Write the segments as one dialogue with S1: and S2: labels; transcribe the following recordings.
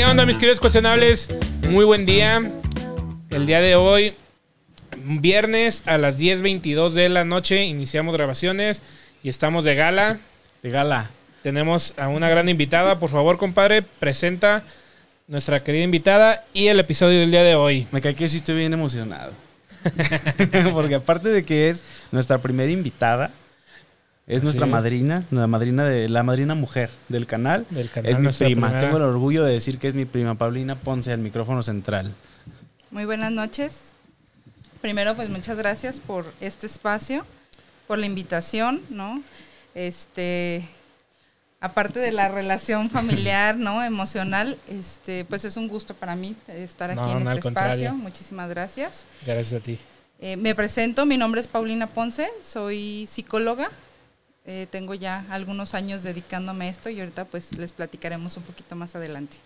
S1: ¿Qué onda, mis queridos cuestionables? Muy buen día. El día de hoy, viernes a las 10.22 de la noche, iniciamos grabaciones y estamos de gala.
S2: De gala.
S1: Tenemos a una gran invitada. Por favor, compadre, presenta nuestra querida invitada y el episodio del día de hoy.
S2: Me cae que sí estoy bien emocionado. Porque aparte de que es nuestra primera invitada, es nuestra
S1: Sí.
S2: madrina, la madrina de la madrina mujer del canal.
S1: Del canal,
S2: es mi prima.
S1: primera-
S2: Tengo el orgullo de decir que es mi prima Paulina Ponce al micrófono central.
S3: Muy buenas noches. Primero, pues muchas gracias por este espacio, por la invitación, ¿no? Este, aparte de la relación familiar, ¿no? Emocional, este, pues es un gusto para mí estar aquí
S1: No,
S3: en
S1: no,
S3: este
S1: contrario.
S3: espacio. Muchísimas gracias.
S1: Gracias a ti.
S3: Eh, me presento, mi nombre es Paulina Ponce, soy psicóloga. Eh, tengo ya algunos años dedicándome a esto y ahorita pues les platicaremos un poquito más adelante.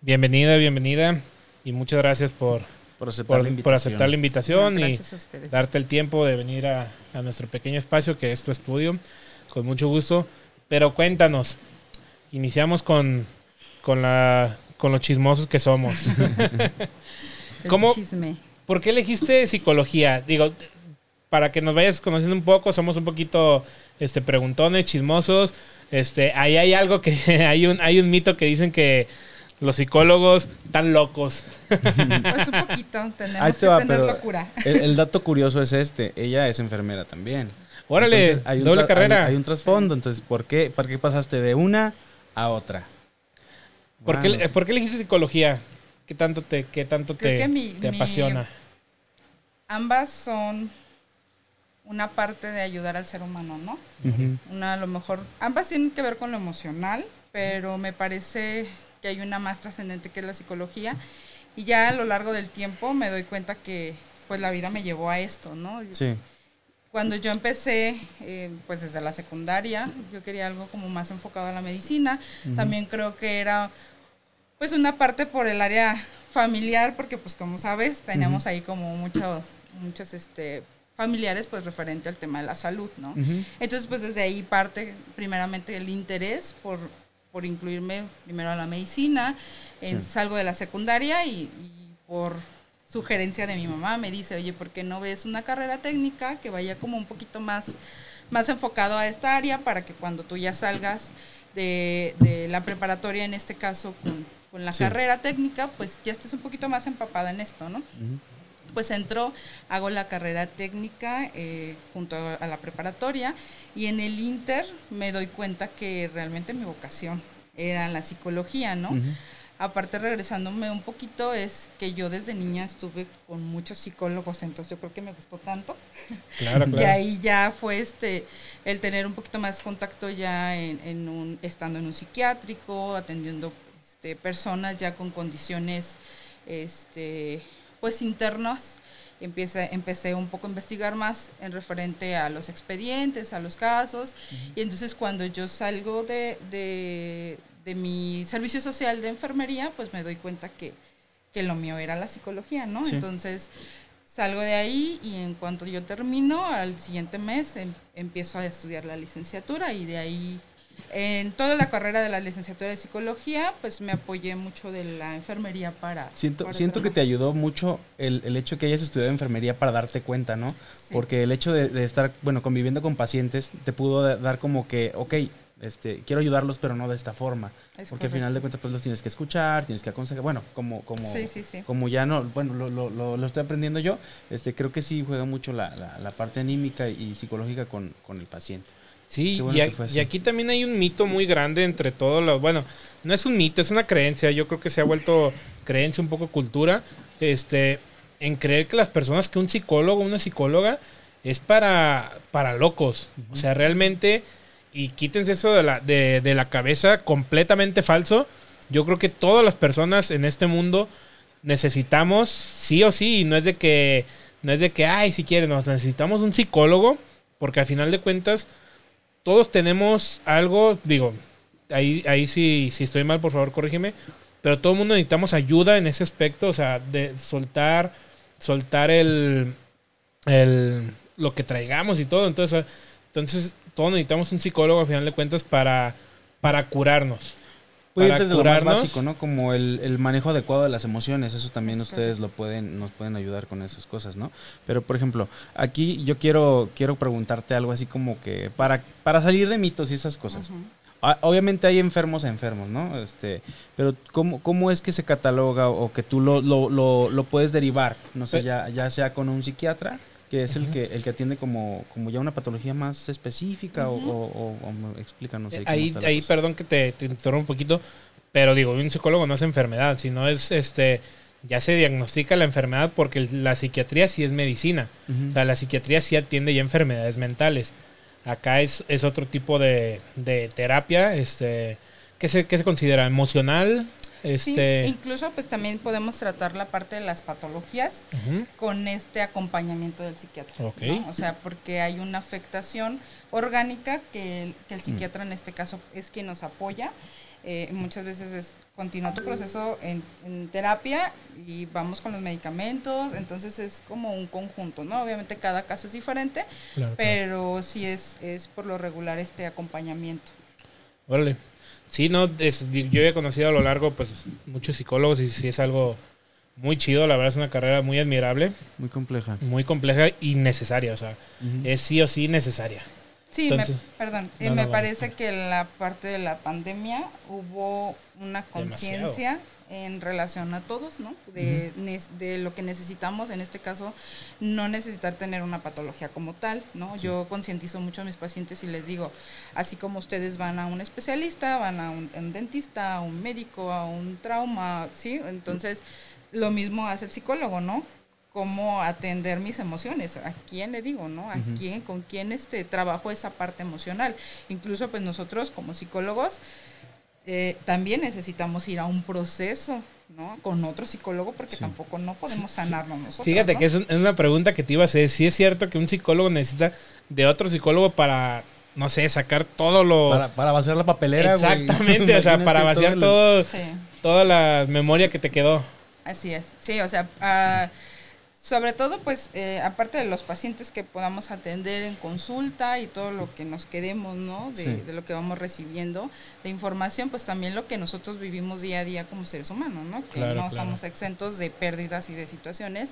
S1: Bienvenida, bienvenida. Y muchas gracias por,
S2: Por aceptar
S1: por,
S2: la
S1: por aceptar la invitación y darte el tiempo de venir a, a nuestro pequeño espacio que es tu estudio. Con mucho gusto. Pero cuéntanos, iniciamos con, con, la, con los chismosos que somos.
S3: El
S1: ¿Cómo-
S3: chisme.
S1: ¿Por qué elegiste psicología? Digo, para que nos vayas conociendo un poco, somos un poquito este, preguntones, chismosos. Este, ahí hay algo que hay un, hay un mito que dicen que los psicólogos están locos.
S3: Pues un poquito, tenemos que tener locura.
S2: el, el dato curioso es este. Ella es enfermera también.
S1: Órale,
S2: Entonces, hay un
S1: doble carrera.
S2: Hay, hay un trasfondo. Entonces, ¿por qué, ¿por qué pasaste de una a otra?
S1: ¿Por, qué, por qué elegiste psicología? ¿Qué tanto te, qué tanto
S3: Creo
S1: te,
S3: que mi-
S1: te
S3: mi-
S1: apasiona?
S3: Ambas son una parte de ayudar al ser humano, ¿no?
S2: ujú.
S3: Una a lo mejor, ambas tienen que ver con lo emocional, pero me parece que hay una más trascendente que es la psicología. Y ya a lo largo del tiempo me doy cuenta que pues la vida me llevó a esto, ¿no?
S2: Sí.
S3: Cuando yo empecé, eh, pues desde la secundaria, yo quería algo como más enfocado a la medicina. También creo que era, pues una parte por el área familiar, porque pues como sabes, tenemos ahí como muchos, muchos este, familiares pues referente al tema de la salud, ¿no? Entonces pues desde ahí parte primeramente el interés por, por incluirme primero a la medicina, en-
S2: Sí.
S3: salgo de la secundaria y, y por sugerencia de mi mamá me dice, oye, ¿por qué no ves una carrera técnica que vaya como un poquito más, más enfocado a esta área para que cuando tú ya salgas de, de la preparatoria, en este caso con, con la
S2: Sí.
S3: carrera técnica, pues ya estés un poquito más empapada en esto, ¿no? Pues entro, hago la carrera técnica eh, junto a, la preparatoria y en el Inter me doy cuenta que realmente mi vocación era la psicología, ¿no? Aparte, regresándome un poquito, es que yo desde niña estuve con muchos psicólogos, entonces yo creo que me gustó tanto.
S1: Claro,
S3: Y
S1: claro.
S3: ahí ya fue este el tener un poquito más contacto ya en, en un, estando en un psiquiátrico, atendiendo este, personas ya con condiciones este, pues internas. Empieza, empecé un poco a investigar más en referente a los expedientes, a los casos. Y entonces cuando yo salgo de, de, de mi servicio social de enfermería, pues me doy cuenta que, que lo mío era la psicología, ¿no?
S2: Sí.
S3: Entonces salgo de ahí y en cuanto yo termino, al siguiente mes em- empiezo a estudiar la licenciatura y de ahí, en toda la carrera de la licenciatura de psicología, pues me apoyé mucho de la enfermería para...
S2: Siento,
S3: para
S2: siento que te ayudó mucho el, el hecho que hayas estudiado enfermería para darte cuenta, ¿no?
S3: Sí.
S2: Porque el hecho de, de estar, bueno, conviviendo con pacientes te pudo da- dar como que, ok, este, quiero ayudarlos, pero no de esta forma.
S3: Es
S2: Porque al final de cuentas, pues los tienes que escuchar, tienes que aconsejar. Bueno, como, como,
S3: Sí, sí, sí.
S2: como ya no, bueno, lo, lo, lo, lo estoy aprendiendo yo, este, creo que sí juega mucho la, la, la parte anímica y psicológica con, con el paciente.
S1: Sí,
S2: bueno
S1: a- y aquí también hay un mito muy grande entre todos los. Bueno, no es un mito, es una creencia. Yo creo que se ha vuelto creencia, un poco cultura. Este, en creer que las personas, que un psicólogo, una psicóloga, es para, para locos. O sea, realmente, y quítense eso de la, de, de la cabeza, completamente falso. Yo creo que todas las personas en este mundo necesitamos, sí o sí, y no es de que, no es de que, ay, si quieren, nos necesitamos un psicólogo, porque al final de cuentas, todos tenemos algo, digo, ahí, ahí sí, si estoy mal, por favor, corrígeme, pero todo el mundo necesitamos ayuda en ese aspecto, o sea, de soltar, soltar el, el, lo que traigamos y todo, entonces, entonces todos necesitamos un psicólogo a final de cuentas para, para curarnos.
S2: Puede ir
S1: para
S2: desde lo más
S1: curarnos.
S2: básico, ¿no? Como el, el manejo adecuado de las emociones, eso también
S3: Es
S2: ustedes lo pueden, nos pueden ayudar con esas cosas, ¿no? Pero, por ejemplo, aquí yo quiero, quiero preguntarte algo así como que para, para salir de mitos y esas cosas. Ah, Obviamente hay enfermos a enfermos, ¿no? Este, pero ¿cómo, ¿cómo es que se cataloga o que tú lo, lo, lo, lo puedes derivar? No sé,
S1: Pe-
S2: ya, ya sea con un psiquiatra, que es el que, el que atiende como, como ya una patología más específica o- explícanos ahí. cómo
S1: ahí, ahí perdón que te, te interrumpa un poquito, pero digo, un psicólogo no es enfermedad, sino es este ya se diagnostica la enfermedad porque la psiquiatría sí es medicina. O sea, la psiquiatría sí atiende ya enfermedades mentales. Acá es, es otro tipo de, de terapia, este, ¿qué se, qué se considera? ¿Emocional? Este,
S3: Sí, incluso pues también podemos tratar la parte de las patologías con este acompañamiento del psiquiatra. ¿no? O sea, porque hay una afectación orgánica que el, que el
S2: Mm.
S3: psiquiatra en este caso es quien nos apoya. Eh, muchas veces es continúa tu proceso en, en terapia y vamos con los medicamentos, entonces es como un conjunto, ¿no? Obviamente cada caso es diferente,
S1: claro, claro.
S3: pero sí es, es por lo regular este acompañamiento.
S1: Órale. Sí, no, es- yo he conocido a lo largo pues muchos psicólogos y sí es algo muy chido, la verdad es una carrera muy admirable,
S2: Muy compleja.
S1: muy compleja y necesaria, o sea, es sí o sí necesaria.
S3: Sí,
S1: Entonces-
S3: me, perdón, eh,
S1: No, no,
S3: me parece que en la parte de la pandemia hubo una conciencia en relación a todos, ¿no? De, lo que necesitamos, en este caso, no necesitar tener una patología como tal, ¿no? Yo concientizo mucho a mis pacientes y les digo, así como ustedes van a un especialista, van a un, a un dentista, a un médico, a un trauma, ¿sí? Entonces, lo mismo hace el psicólogo, ¿no? cómo atender mis emociones, a quién le digo, ¿no? A quién, con quién este trabajo esa parte emocional. Incluso pues nosotros como psicólogos eh, también necesitamos ir a un proceso, ¿no? Con otro psicólogo porque
S2: Sí.
S3: tampoco no podemos sanarnos nosotros.
S1: Fíjate
S3: ¿no?
S1: que es, un- es una pregunta que te iba a hacer. Si es cierto que un psicólogo necesita de otro psicólogo para, no sé, sacar todo lo...
S2: Para, para vaciar la papelera.
S1: Exactamente, o sea, para vaciar
S2: el-
S1: todo,
S3: Sí.
S1: toda la memoria que te quedó.
S3: Así es, sí, o sea, ah, sobre todo, pues, eh, aparte de los pacientes que podamos atender en consulta y todo lo que nos quedemos, ¿no? De,
S2: Sí.
S3: de lo que vamos recibiendo de información, pues también lo que nosotros vivimos día a día como seres humanos, ¿no? Que
S1: Claro,
S3: no
S1: claro.
S3: estamos exentos de pérdidas y de situaciones,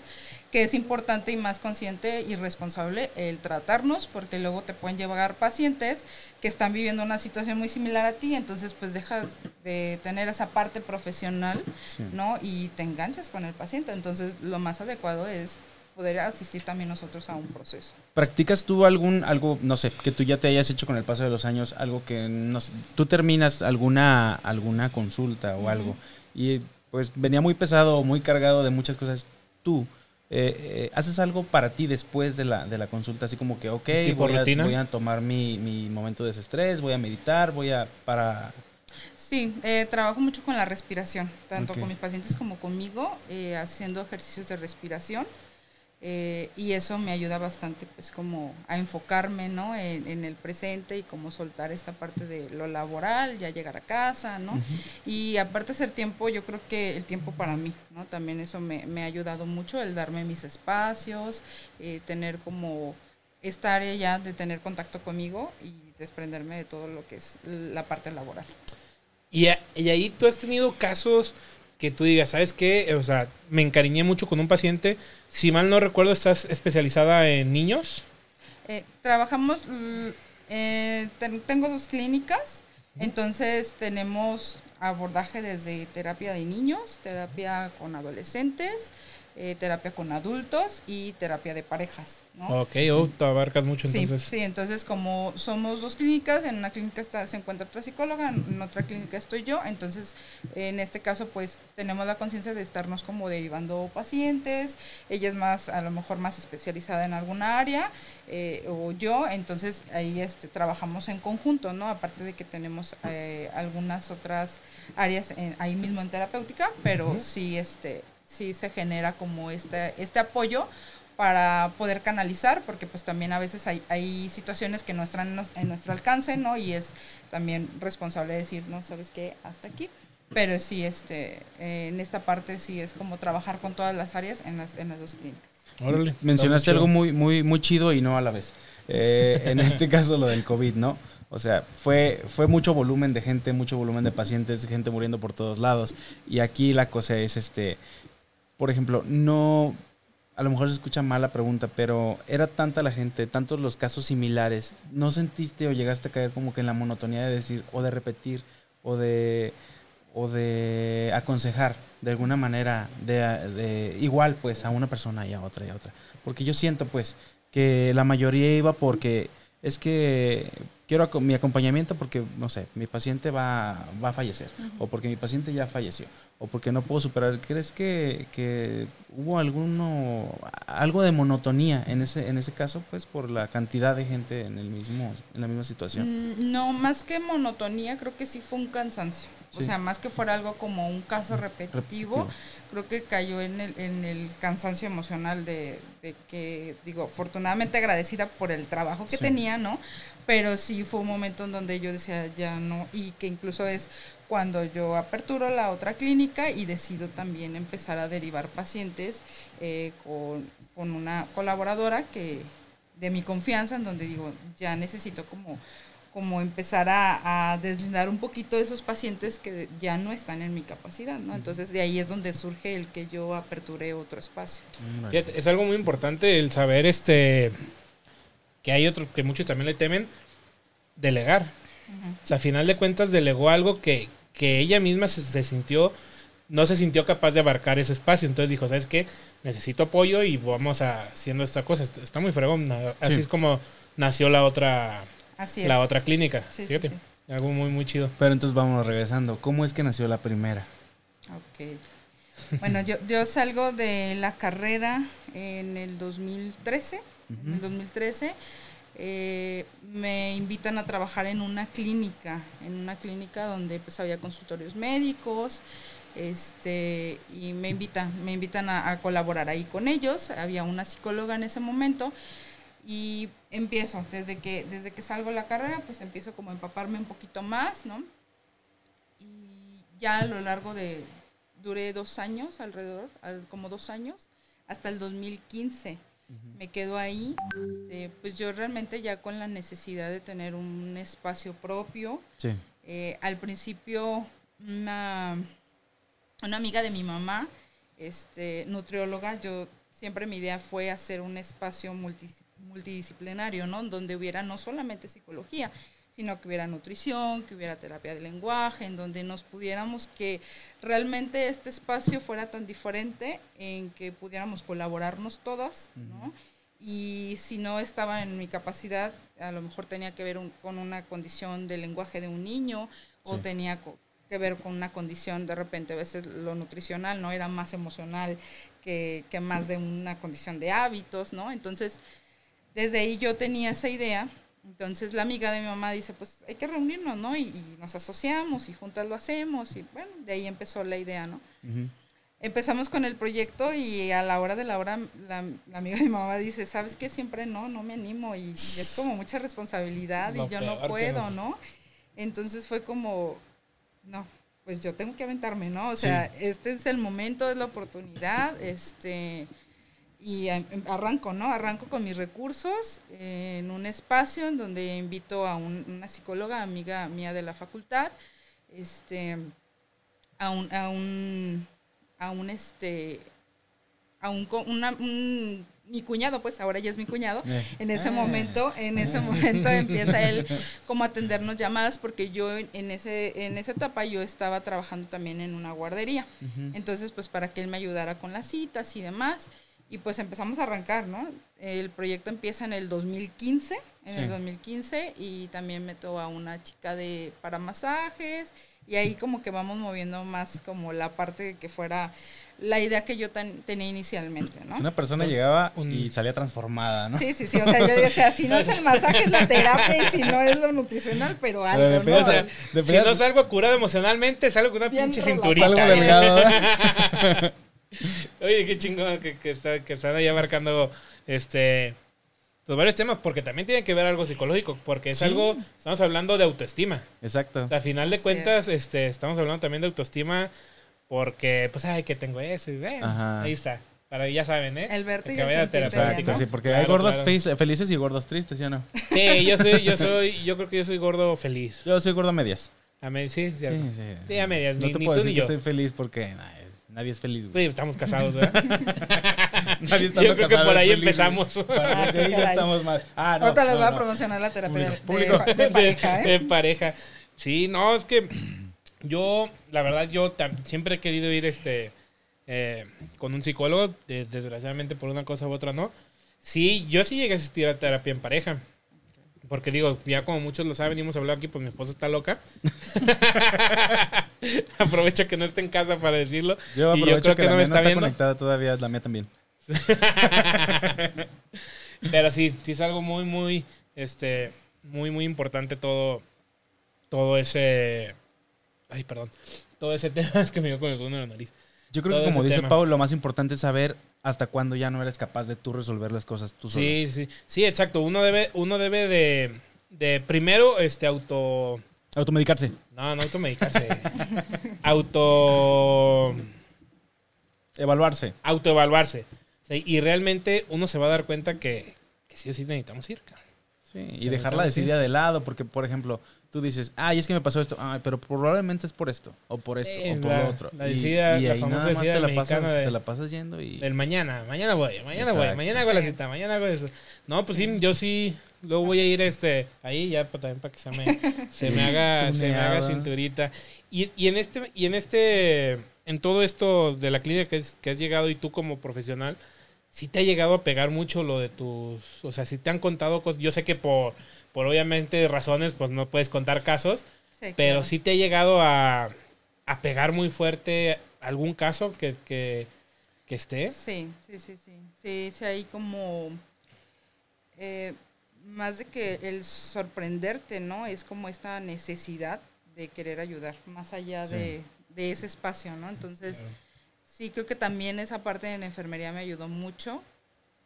S3: que es importante y más consciente y responsable el tratarnos, porque luego te pueden llevar pacientes que están viviendo una situación muy similar a ti, entonces pues dejas de tener esa parte profesional
S2: Sí.
S3: ¿no? Y te enganchas con el paciente. Entonces, lo más adecuado es poder asistir también nosotros a un proceso.
S2: ¿Practicas tú algún, algo, no sé, que tú ya te hayas hecho con el paso de los años, algo que, no sé, tú terminas alguna, alguna consulta o algo y pues venía muy pesado o muy cargado de muchas cosas, tú eh, eh, haces algo para ti después de la, de la consulta, así como que, ok,
S1: ¿Tipo
S2: voy a, voy a tomar mi, mi momento de desestrés, voy a meditar, voy a, para...
S3: Sí, eh, trabajo mucho con la respiración, tanto con mis pacientes como conmigo, eh, haciendo ejercicios de respiración. Eh, y eso me ayuda bastante, pues, como a enfocarme, ¿no? En, en el presente y como soltar esta parte de lo laboral, ya llegar a casa, ¿no? Y aparte hacer tiempo, yo creo que el tiempo para mí, ¿no? También eso me, me ha ayudado mucho, el darme mis espacios, eh, tener como esta área ya de tener contacto conmigo y desprenderme de todo lo que es la parte laboral.
S1: Y, y ahí tú has tenido casos que tú digas, ¿sabes qué? O sea, me encariñé mucho con un paciente. Si mal no recuerdo, estás especializada en niños.
S3: Eh, trabajamos, eh, ten- tengo dos clínicas, entonces tenemos abordaje desde terapia de niños, terapia con adolescentes, eh, terapia con adultos y terapia de parejas. ¿no?
S1: Ok, oh, te abarcas mucho
S3: Sí,
S1: entonces.
S3: sí, entonces como somos dos clínicas, en una clínica está, se encuentra otra psicóloga, en otra clínica estoy yo, entonces en este caso pues tenemos la conciencia de estarnos como derivando pacientes, ella es más, a lo mejor más especializada en alguna área, eh, o yo, entonces ahí este, trabajamos en conjunto, ¿no? Aparte de que tenemos eh, algunas otras áreas en- ahí mismo en terapéutica, pero sí, este, sí se genera como este, este apoyo para poder canalizar, porque pues también a veces hay, hay situaciones que no están en, nuestro alcance, ¿no? Y es también responsable decir, no, ¿sabes qué? Hasta aquí. Pero sí, este, eh, en esta parte sí es como trabajar con todas las áreas en las, en las dos clínicas.
S1: Órale. está
S2: Mencionaste algo muy, muy, muy chido y no a la vez. Eh, en este caso lo del COVID, ¿no? O sea, fue, fue mucho volumen de gente, mucho volumen de pacientes, gente muriendo por todos lados. Y aquí la cosa es, este, por ejemplo, no, a lo mejor se escucha mal la pregunta, pero era tanta la gente, tantos los casos similares, ¿no sentiste o llegaste a caer como que en la monotonía de decir, o de repetir, o de, o de aconsejar de alguna manera, de, de igual pues a una persona y a otra y a otra? Porque yo siento pues que la mayoría iba porque es que quiero mi acompañamiento porque, no sé, mi paciente va, va a fallecer, o porque mi paciente ya falleció, o porque no puedo superar. ¿Crees que, que hubo alguno, algo de monotonía en ese, en ese caso, pues, por la cantidad de gente en, el mismo, en la misma situación?
S3: Mm, No, más que monotonía, creo que sí fue un cansancio. O sea, más que fuera algo como un caso repetitivo,
S2: Repetitivo.
S3: Creo que cayó en el, en el cansancio emocional de, de que, digo, afortunadamente agradecida por el trabajo que
S2: Sí.
S3: tenía, ¿no? Pero sí fue un momento en donde yo decía, ya no, y que incluso es cuando yo aperturo la otra clínica y decido también empezar a derivar pacientes eh, con, con una colaboradora que de mi confianza, en donde digo, ya necesito como como empezar a, a deslindar un poquito de esos pacientes que ya no están en mi capacidad, ¿no? Entonces de ahí es donde surge el que yo aperture otro espacio.
S1: Fíjate, es algo muy importante el saber este que hay otro que muchos también le temen delegar. O sea, a final de cuentas delegó algo que, que ella misma se, se sintió, no se sintió capaz de abarcar ese espacio. Entonces dijo, ¿sabes qué? Necesito apoyo y vamos a haciendo esta cosa. Está, está muy fregón. Así
S2: Sí.
S1: es como nació la otra,
S3: Así es.
S1: la otra clínica.
S3: Sí, sí,
S1: Fíjate.
S3: sí.
S1: Algo muy, muy chido.
S2: Pero entonces vamos regresando. ¿Cómo es que nació la primera?
S3: Ok. Bueno, yo, yo salgo de la carrera en el 2013. En el 2013 eh, me invitan a trabajar en una clínica, en una clínica donde pues había consultorios médicos, este, y me invitan, me invitan a, a colaborar ahí con ellos. Había una psicóloga en ese momento y empiezo, desde que, desde que salgo la carrera, pues empiezo como a empaparme un poquito más, ¿no? Y ya a lo largo de, duré dos años alrededor, al- como dos años, hasta el 2015. Me quedo ahí, este, pues yo realmente ya con la necesidad de tener un espacio propio.
S2: Sí.
S3: Eh, al principio, una, una amiga de mi mamá, este, nutrióloga, yo siempre mi idea fue hacer un espacio multis- multidisciplinario, ¿no? Donde hubiera no solamente psicología, sino que hubiera nutrición, que hubiera terapia de lenguaje, en donde nos pudiéramos que realmente este espacio fuera tan diferente en que pudiéramos colaborarnos todas, ¿no? Y si no estaba en mi capacidad, a lo mejor tenía que ver un- con una condición de lenguaje de un niño o
S2: Sí.
S3: tenía que ver con una condición, de repente a veces lo nutricional no era más emocional que, que más de una condición de hábitos, ¿no? Entonces, desde ahí yo tenía esa idea. Entonces la amiga de mi mamá dice, pues hay que reunirnos, ¿no? Y, y nos asociamos y juntas lo hacemos. Y bueno, de ahí empezó la idea, ¿no?
S2: Ujú.
S3: Empezamos con el proyecto y a la hora de la hora la, la amiga de mi mamá dice, ¿sabes qué? Siempre no, no me animo y, es como mucha responsabilidad
S1: Lo
S3: y yo no puedo,
S1: no.
S3: ¿no? Entonces fue como, no, pues yo tengo que aventarme, ¿no? O sea, este es el momento, es la oportunidad, este, y arranco, ¿no? Arranco con mis recursos eh, en un espacio en donde invito a un- una psicóloga, amiga mía de la facultad, este, a un, a un, a un, este, a un, co- una, un- mi cuñado, pues ahora ya es mi cuñado,
S2: Eh.
S3: en ese
S2: Ah.
S3: momento, en ese momento empieza él como a atendernos llamadas porque yo en, ese en esa etapa yo estaba trabajando también en una guardería. Entonces, pues para que él me ayudara con las citas y demás y pues empezamos a arrancar, ¿no? El proyecto empieza en el 2015, en
S2: Sí.
S3: el 2015 y también meto a una chica de para masajes y ahí como que vamos moviendo más como la parte de que fuera la idea que yo tan- tenía inicialmente, ¿no?
S2: Una persona llegaba
S1: Un-
S2: y salía transformada, ¿no?
S3: Sí, sí, sí. O sea, yo decía, si no es el masaje, es la terapia y si no es lo nutricional, pero algo, ¿no?
S1: O sea,
S2: de
S1: si no salgo curado emocionalmente, salgo con una pinche cinturita.
S2: Algo
S1: ¿eh?
S2: delgado.
S1: Oye, qué chingón que, que, está- que están ahí abarcando este pues varios temas, porque también tiene que ver algo psicológico, porque es
S2: Sí.
S1: algo, estamos hablando de autoestima.
S2: Exacto.
S1: O sea, a final de cuentas, este, estamos hablando también de autoestima, porque, pues, ay, que tengo eso, y
S2: Ajá.
S1: ahí está. Para ya saben, ¿eh?
S3: El
S1: terapéutico.
S3: bien, ¿no?
S2: Sí, porque
S1: Claro,
S2: hay gordos
S1: claro.
S2: fe- felices y gordos tristes, ¿sí o no?
S1: Sí, yo soy, yo soy, yo creo que yo soy gordo feliz.
S2: Yo soy gordo a medias.
S1: A me- sí,
S2: Sí, sí.
S1: Sí, a medias,
S2: No
S1: ni-
S2: te
S1: ni
S2: puedo
S1: tú
S2: decir
S1: ni
S2: que
S1: yo.
S2: soy feliz porque nah, nadie es feliz,
S1: Sí,
S2: güey.
S1: estamos casados, ¿verdad?
S2: Nadie estando
S1: Yo creo que por ahí
S2: feliz,
S1: empezamos.
S2: Para-
S3: Ah,
S2: sí, ya estamos mal. Ah, no.
S3: Ahorita les
S2: no,
S3: voy a promocionar la terapia de,
S2: Público,
S3: de-
S2: público.
S3: de pareja, ¿eh?
S1: de pareja. Sí, no, es que yo, la verdad, yo siempre he querido ir este eh, con un psicólogo, de- desgraciadamente por una cosa u otra no. Sí, yo sí llegué a asistir a terapia en pareja. Porque digo, ya como muchos lo saben y hemos hablado aquí, pues mi esposa está loca. Aprovecho que no esté en casa para decirlo.
S2: Yo
S1: y yo
S2: aprovecho
S1: creo
S2: que,
S1: que
S2: la
S1: no me
S2: no
S1: está
S2: está
S1: viendo.
S2: conectada todavía, la mía también.
S1: Pero sí, sí es algo muy, muy, este, muy, muy importante todo, todo ese, ay, perdón, todo ese tema es que me dio con el de la nariz.
S2: Yo creo
S1: Todo
S2: que como dice. Pau, lo más importante es saber hasta cuándo ya no eres capaz de tú resolver las cosas tú solo.
S1: Sí, sí, sí, exacto. Uno debe, uno debe de, de primero, este, auto,
S2: Automedicarse.
S1: no, no automedicarse, auto,
S2: Evaluarse.
S1: autoevaluarse. Sí, y realmente uno se va a dar cuenta que, que sí o sí necesitamos ir.
S2: Sí, y dejarla decidir de lado, porque, por ejemplo, tú dices, ay, es que me pasó esto, ay, pero probablemente es por esto, o por esto,
S1: Sí,
S2: o por
S1: la-
S2: lo otro.
S1: la decida-
S2: y
S1: la
S2: ahí
S1: famosa
S2: nada más te la, pasas,
S1: de-
S2: te la pasas yendo y...
S1: Del mañana, mañana voy, mañana voy, mañana hago la cita, mañana hago eso. No, pues sí, yo sí, luego voy a ir este, ahí ya también para que se me, se me haga, se me haga cinturita. Y, y en este, y en este, en todo esto de la clínica que, es- que has llegado y tú como profesional, sí te ha llegado a pegar mucho lo de tus, o sea, si te han contado cosas, yo sé que por, por obviamente razones, pues no puedes contar casos,
S3: Sí,
S1: pero
S3: claro.
S1: sí te ha llegado a, a pegar muy fuerte algún caso que, que, que esté.
S3: Sí, sí, sí, sí. Sí, sí, hay como. eh, más de que el sorprenderte, ¿no? Es como esta necesidad de querer ayudar, más allá
S2: Sí.
S3: de, de ese espacio, ¿no? Entonces,
S1: Claro.
S3: Sí, creo que también esa parte de la enfermería me ayudó mucho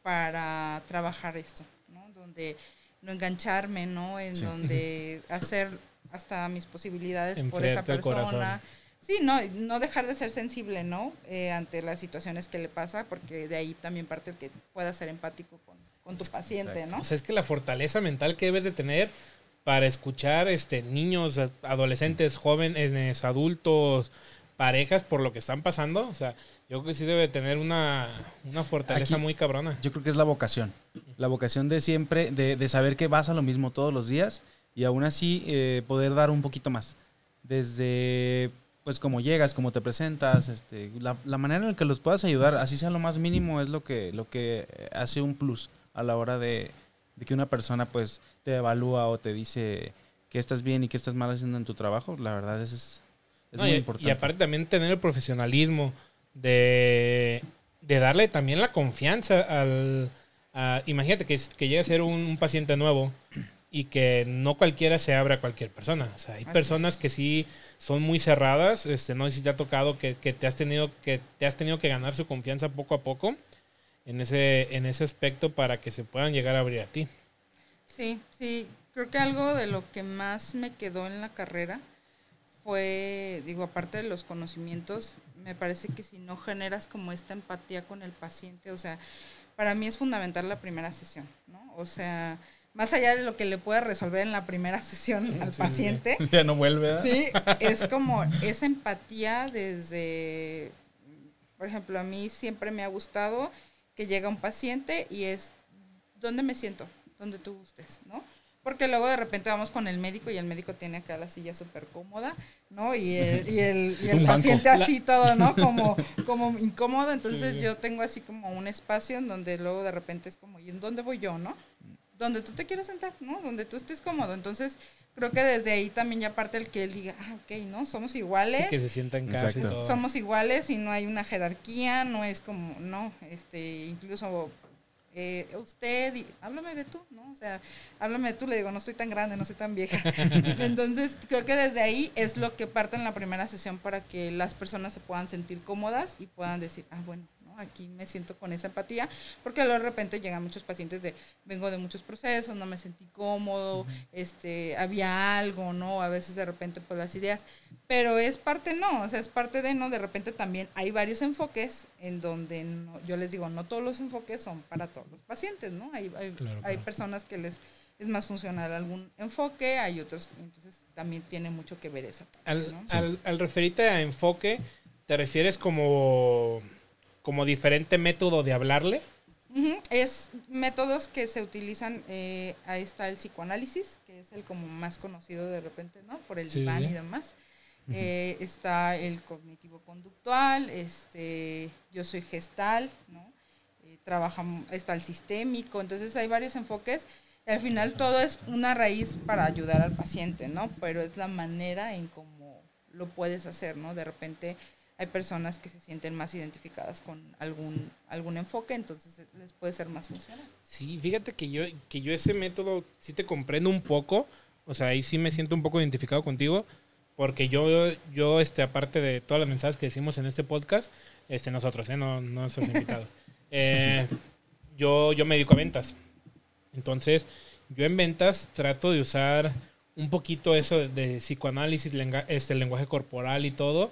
S3: para trabajar esto, ¿no? Donde no engancharme, ¿no? En
S2: Sí.
S3: donde hacer hasta mis posibilidades por esa persona. Sí, no, no dejar de ser sensible, ¿no? Eh, ante las situaciones que le pasa, porque de ahí también parte el que pueda ser empático con, con tu paciente, ¿no?
S1: O sea, es que la fortaleza mental que debes de tener para escuchar este niños, adolescentes, jóvenes, adultos, parejas por lo que están pasando, o sea, yo creo que sí debe tener una, una fortaleza
S2: Aquí-
S1: muy cabrona.
S2: Yo creo que es la vocación. La vocación de siempre, de, de saber que vas a lo mismo todos los días y aún así eh, poder dar un poquito más. Desde, pues, cómo llegas, cómo te presentas, este, la, la manera en la que los puedas ayudar, así sea lo más mínimo, es lo que, lo que hace un plus a la hora de, de que una persona, pues, te evalúa o te dice que estás bien y que estás mal haciendo en tu trabajo. La verdad, es, es
S1: No,
S2: muy
S1: y,
S2: importante.
S1: y aparte también tener el profesionalismo de, de darle también la confianza al... a- imagínate que, que llegue a ser un, un paciente nuevo y que no cualquiera se abra a cualquier persona. O sea, hay
S3: Así
S1: personas
S3: es.
S1: que sí son muy cerradas. Este, no sé si te ha tocado que, que te has tenido que te has tenido que ganar su confianza poco a poco en ese, en ese aspecto para que se puedan llegar a abrir a ti.
S3: Sí, sí, creo que algo de lo que más me quedó en la carrera fue, digo, aparte de los conocimientos, me parece que si no generas como esta empatía con el paciente, o sea, para mí es fundamental la primera sesión, ¿no? O sea, más allá de lo que le pueda resolver en la primera sesión al
S1: Sí, sí, sí.
S3: paciente,
S2: ya no vuelve.
S3: Sí, es como esa empatía desde, por ejemplo, a mí siempre me ha gustado que llega un paciente y es, ¿dónde me siento? Donde tú gustes, ¿no? Porque luego de repente vamos con el médico y el médico tiene acá la silla súper cómoda, ¿no? Y el, y el, y el paciente así todo, ¿no? Como, como incómodo. Entonces
S1: Sí.
S3: yo tengo así como un espacio en donde luego de repente es como, ¿y en dónde voy yo, no? Donde tú te quieras sentar, ¿no? Donde tú estés cómodo. Entonces creo que desde ahí también ya parte el que él diga, ah, ok, ¿no? Somos iguales.
S1: Así que se sienta en casa y
S2: Exacto.
S1: todo.
S3: Somos iguales y no hay una jerarquía, no es como, no, este, incluso eh, usted, y, háblame de tú, ¿no? O sea, háblame de tú, le digo, no estoy tan grande, no soy tan vieja. Entonces, creo que desde ahí es lo que parte en la primera sesión para que las personas se puedan sentir cómodas y puedan decir, ah, bueno, ¿no? Aquí me siento con esa empatía, porque luego de repente llegan muchos pacientes de, vengo de muchos procesos, no me sentí cómodo, este, había algo, ¿no? A veces de repente pues las ideas, pero es parte no, o sea, es parte de, ¿no? De repente también hay varios enfoques en donde yo les digo, no todos los enfoques son para todos los pacientes, ¿no? Hay, hay, personas que les es más funcional algún enfoque, hay otros, entonces también tiene mucho que ver eso.
S1: Al, al, al referirte a enfoque, ¿te refieres como como diferente método de hablarle.
S3: Es métodos que se utilizan, eh, ahí está el psicoanálisis, que es el como más conocido de repente, ¿no? Por el diván y demás. Eh, está el cognitivo conductual, este, yo soy gestal, ¿no? Eh, está el sistémico, entonces hay varios enfoques. Al final todo es una raíz para ayudar al paciente, ¿no? Pero es la manera en cómo lo puedes hacer, ¿no? De repente hay personas que se sienten más identificadas con algún, algún enfoque, entonces les puede ser más funcional.
S1: Sí, fíjate que yo, que yo ese método sí te comprendo un poco, o sea, ahí sí me siento un poco identificado contigo, porque yo, yo este, aparte de todas las mensajes que decimos en este podcast, este, nosotros, ¿eh? no, no nuestros invitados, eh, yo, yo me dedico a ventas. Entonces, yo en ventas trato de usar un poquito eso de, de psicoanálisis, este, lenguaje corporal y todo,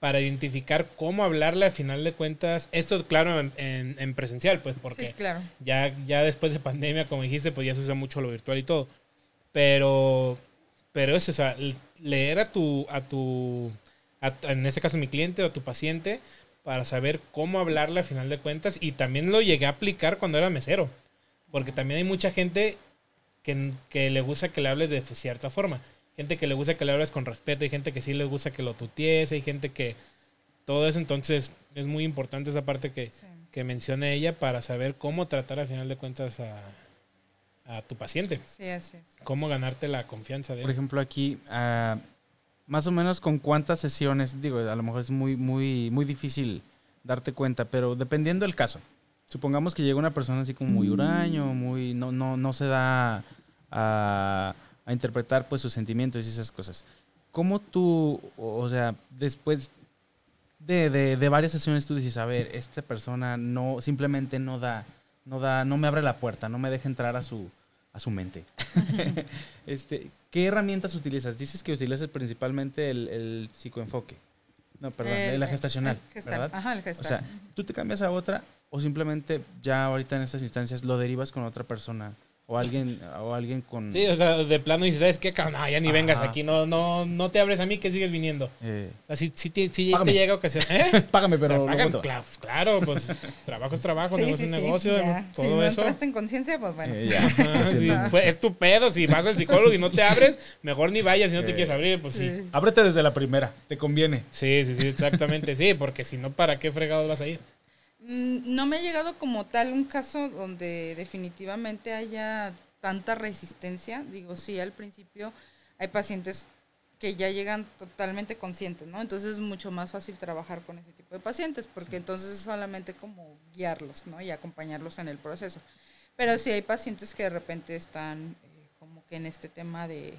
S1: para identificar cómo hablarle a final de cuentas. Esto, claro, en, en, presencial, pues, porque ya, ya después de pandemia, como dijiste, pues ya se usa mucho lo virtual y todo. Pero, pero es, o sea, leer a tu, a tu, en este caso mi cliente o a tu paciente, para saber cómo hablarle a final de cuentas. Y también lo llegué a aplicar cuando era mesero. Porque también hay mucha gente que, que le gusta que le hables de cierta forma gente que le gusta que le hables con respeto, hay gente que sí le gusta que lo tuties, hay gente que todo eso, entonces es muy importante esa parte que, que menciona ella para saber cómo tratar al final de cuentas a, a tu paciente.
S3: Sí, así es.
S1: Cómo ganarte la confianza de él.
S2: Por ejemplo, aquí, uh, más o menos con cuántas sesiones, digo, a lo mejor es muy, muy, muy difícil darte cuenta, pero dependiendo del caso. Supongamos que llega una persona así como muy huraño, muy, no, no, no se da a a interpretar pues sus sentimientos y esas cosas. ¿Cómo tú, o sea, después de, de, varias sesiones tú dices, a ver, esta persona no, simplemente no da, no da, no me abre la puerta, no me deja entrar a su, a su mente. este, ¿Qué herramientas utilizas? Dices que utilizas principalmente el, el psicoenfoque. No, perdón, eh, la gestacional. ¿verdad?
S3: Ajá, el gestal.
S2: O sea, ¿tú te cambias a otra o simplemente ya ahorita en estas instancias lo derivas con otra persona? O alguien, o alguien con...
S1: Sí, o sea, de plano dices, ¿sabes qué? No, ya ni vengas aquí, no, no, no te abres a mí que sigues viniendo. Eh. O sea, si, si, te, si te llega ocasión... ¿eh?
S2: págame, pero...
S1: claro, claro, pues trabajo es trabajo, negocio es negocio, todo
S3: si no
S1: eso.
S3: entraste en conciencia, pues bueno. Eh,
S1: ya. es tu pedo, si vas al psicólogo y no te abres, mejor ni vayas si no te quieres abrir, pues sí.
S2: Ábrete desde la primera, te conviene.
S1: Sí, sí, sí, exactamente, sí, porque si no, ¿para qué fregados vas a ir?
S3: Mm, no me ha llegado como tal un caso donde definitivamente haya tanta resistencia. Digo, sí, al principio hay pacientes que ya llegan totalmente conscientes, ¿no? Entonces es mucho más fácil trabajar con ese tipo de pacientes, porque entonces es solamente como guiarlos, ¿no? Y acompañarlos en el proceso. Pero sí hay pacientes que de repente están eh, como que en este tema de...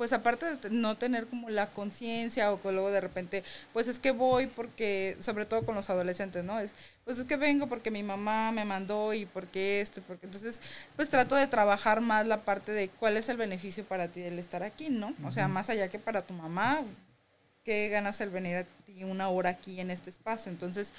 S3: Pues aparte de no tener como la conciencia o que luego de repente, pues es que voy porque, sobre todo con los adolescentes, ¿no? Es, pues es que vengo porque mi mamá me mandó y porque esto, y porque entonces, pues trato de trabajar más la parte de cuál es el beneficio para ti el estar aquí, ¿no? O sea, más allá que para tu mamá, ¿qué ganas el venir a ti una hora aquí en este espacio? Entonces,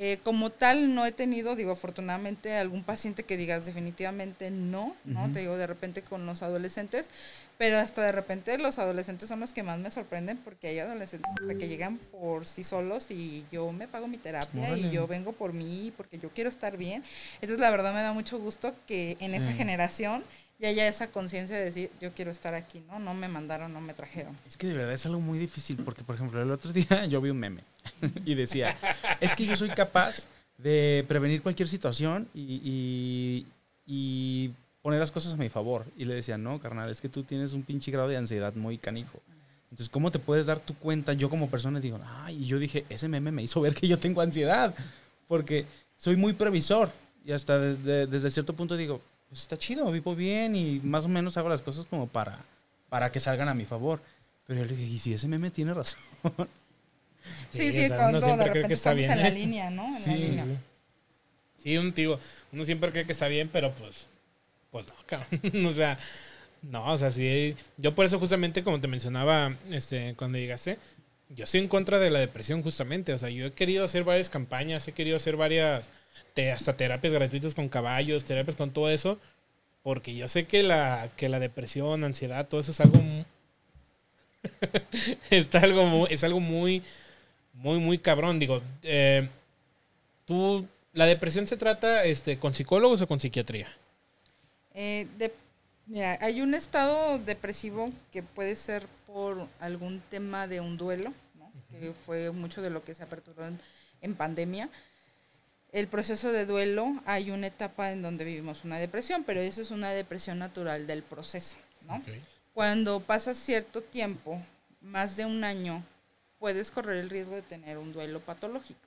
S3: eh, como tal, no he tenido, digo, afortunadamente, algún paciente que digas definitivamente no, ¿no? Te digo, de repente con los adolescentes, pero hasta de repente los adolescentes son los que más me sorprenden porque hay adolescentes hasta que llegan por sí solos y yo me pago mi terapia y yo vengo por mí porque yo quiero estar bien. Entonces, la verdad me da mucho gusto que en esa generación y haya esa conciencia de decir, yo quiero estar aquí, ¿no? No me mandaron, no me trajeron.
S2: Es que de verdad es algo muy difícil, porque, por ejemplo, el otro día yo vi un meme y decía, es que yo soy capaz de prevenir cualquier situación y, y, poner las cosas a mi favor. Y le decía, no, carnal, es que tú tienes un pinche grado de ansiedad muy canijo. Entonces, ¿cómo te puedes dar tu cuenta? Yo como persona digo, ay, y yo dije, ese meme me hizo ver que yo tengo ansiedad, porque soy muy previsor. Y hasta desde, desde cierto punto digo, pues está chido, vivo bien y más o menos hago las cosas como para, para que salgan a mi favor. Pero yo le dije, ¿y si ese meme tiene razón?
S3: Sí,
S1: Sí,
S3: sí,
S1: o sea,
S3: cuando de repente
S1: que está
S3: estamos
S1: bien,
S3: en la
S1: ¿eh?
S3: línea, ¿no? En la
S2: Sí,
S3: línea.
S1: Sí, Sí, un tío, uno siempre cree que está bien, pero pues, pues no, cabrón. o sea, no, o sea, sí. Yo por eso justamente, como te mencionaba, este, cuando llegaste, yo estoy en contra de la depresión justamente. O sea, yo he querido hacer varias campañas, he querido hacer varias, hasta terapias gratuitas con caballos, terapias con todo eso, porque yo sé que la, que la depresión, ansiedad, todo eso es algo, está algo muy, es algo muy, muy, muy cabrón. Digo, eh, tú, la depresión se trata, este, con psicólogos o con psiquiatría.
S3: Eh, de- hay un estado depresivo que puede ser por algún tema de un duelo, ¿no? que fue mucho de lo que se aperturó en, en pandemia. El proceso de duelo, hay una etapa en donde vivimos una depresión, pero eso es una depresión natural del proceso. ¿no? Cuando pasa cierto tiempo, más de un año, puedes correr el riesgo de tener un duelo patológico.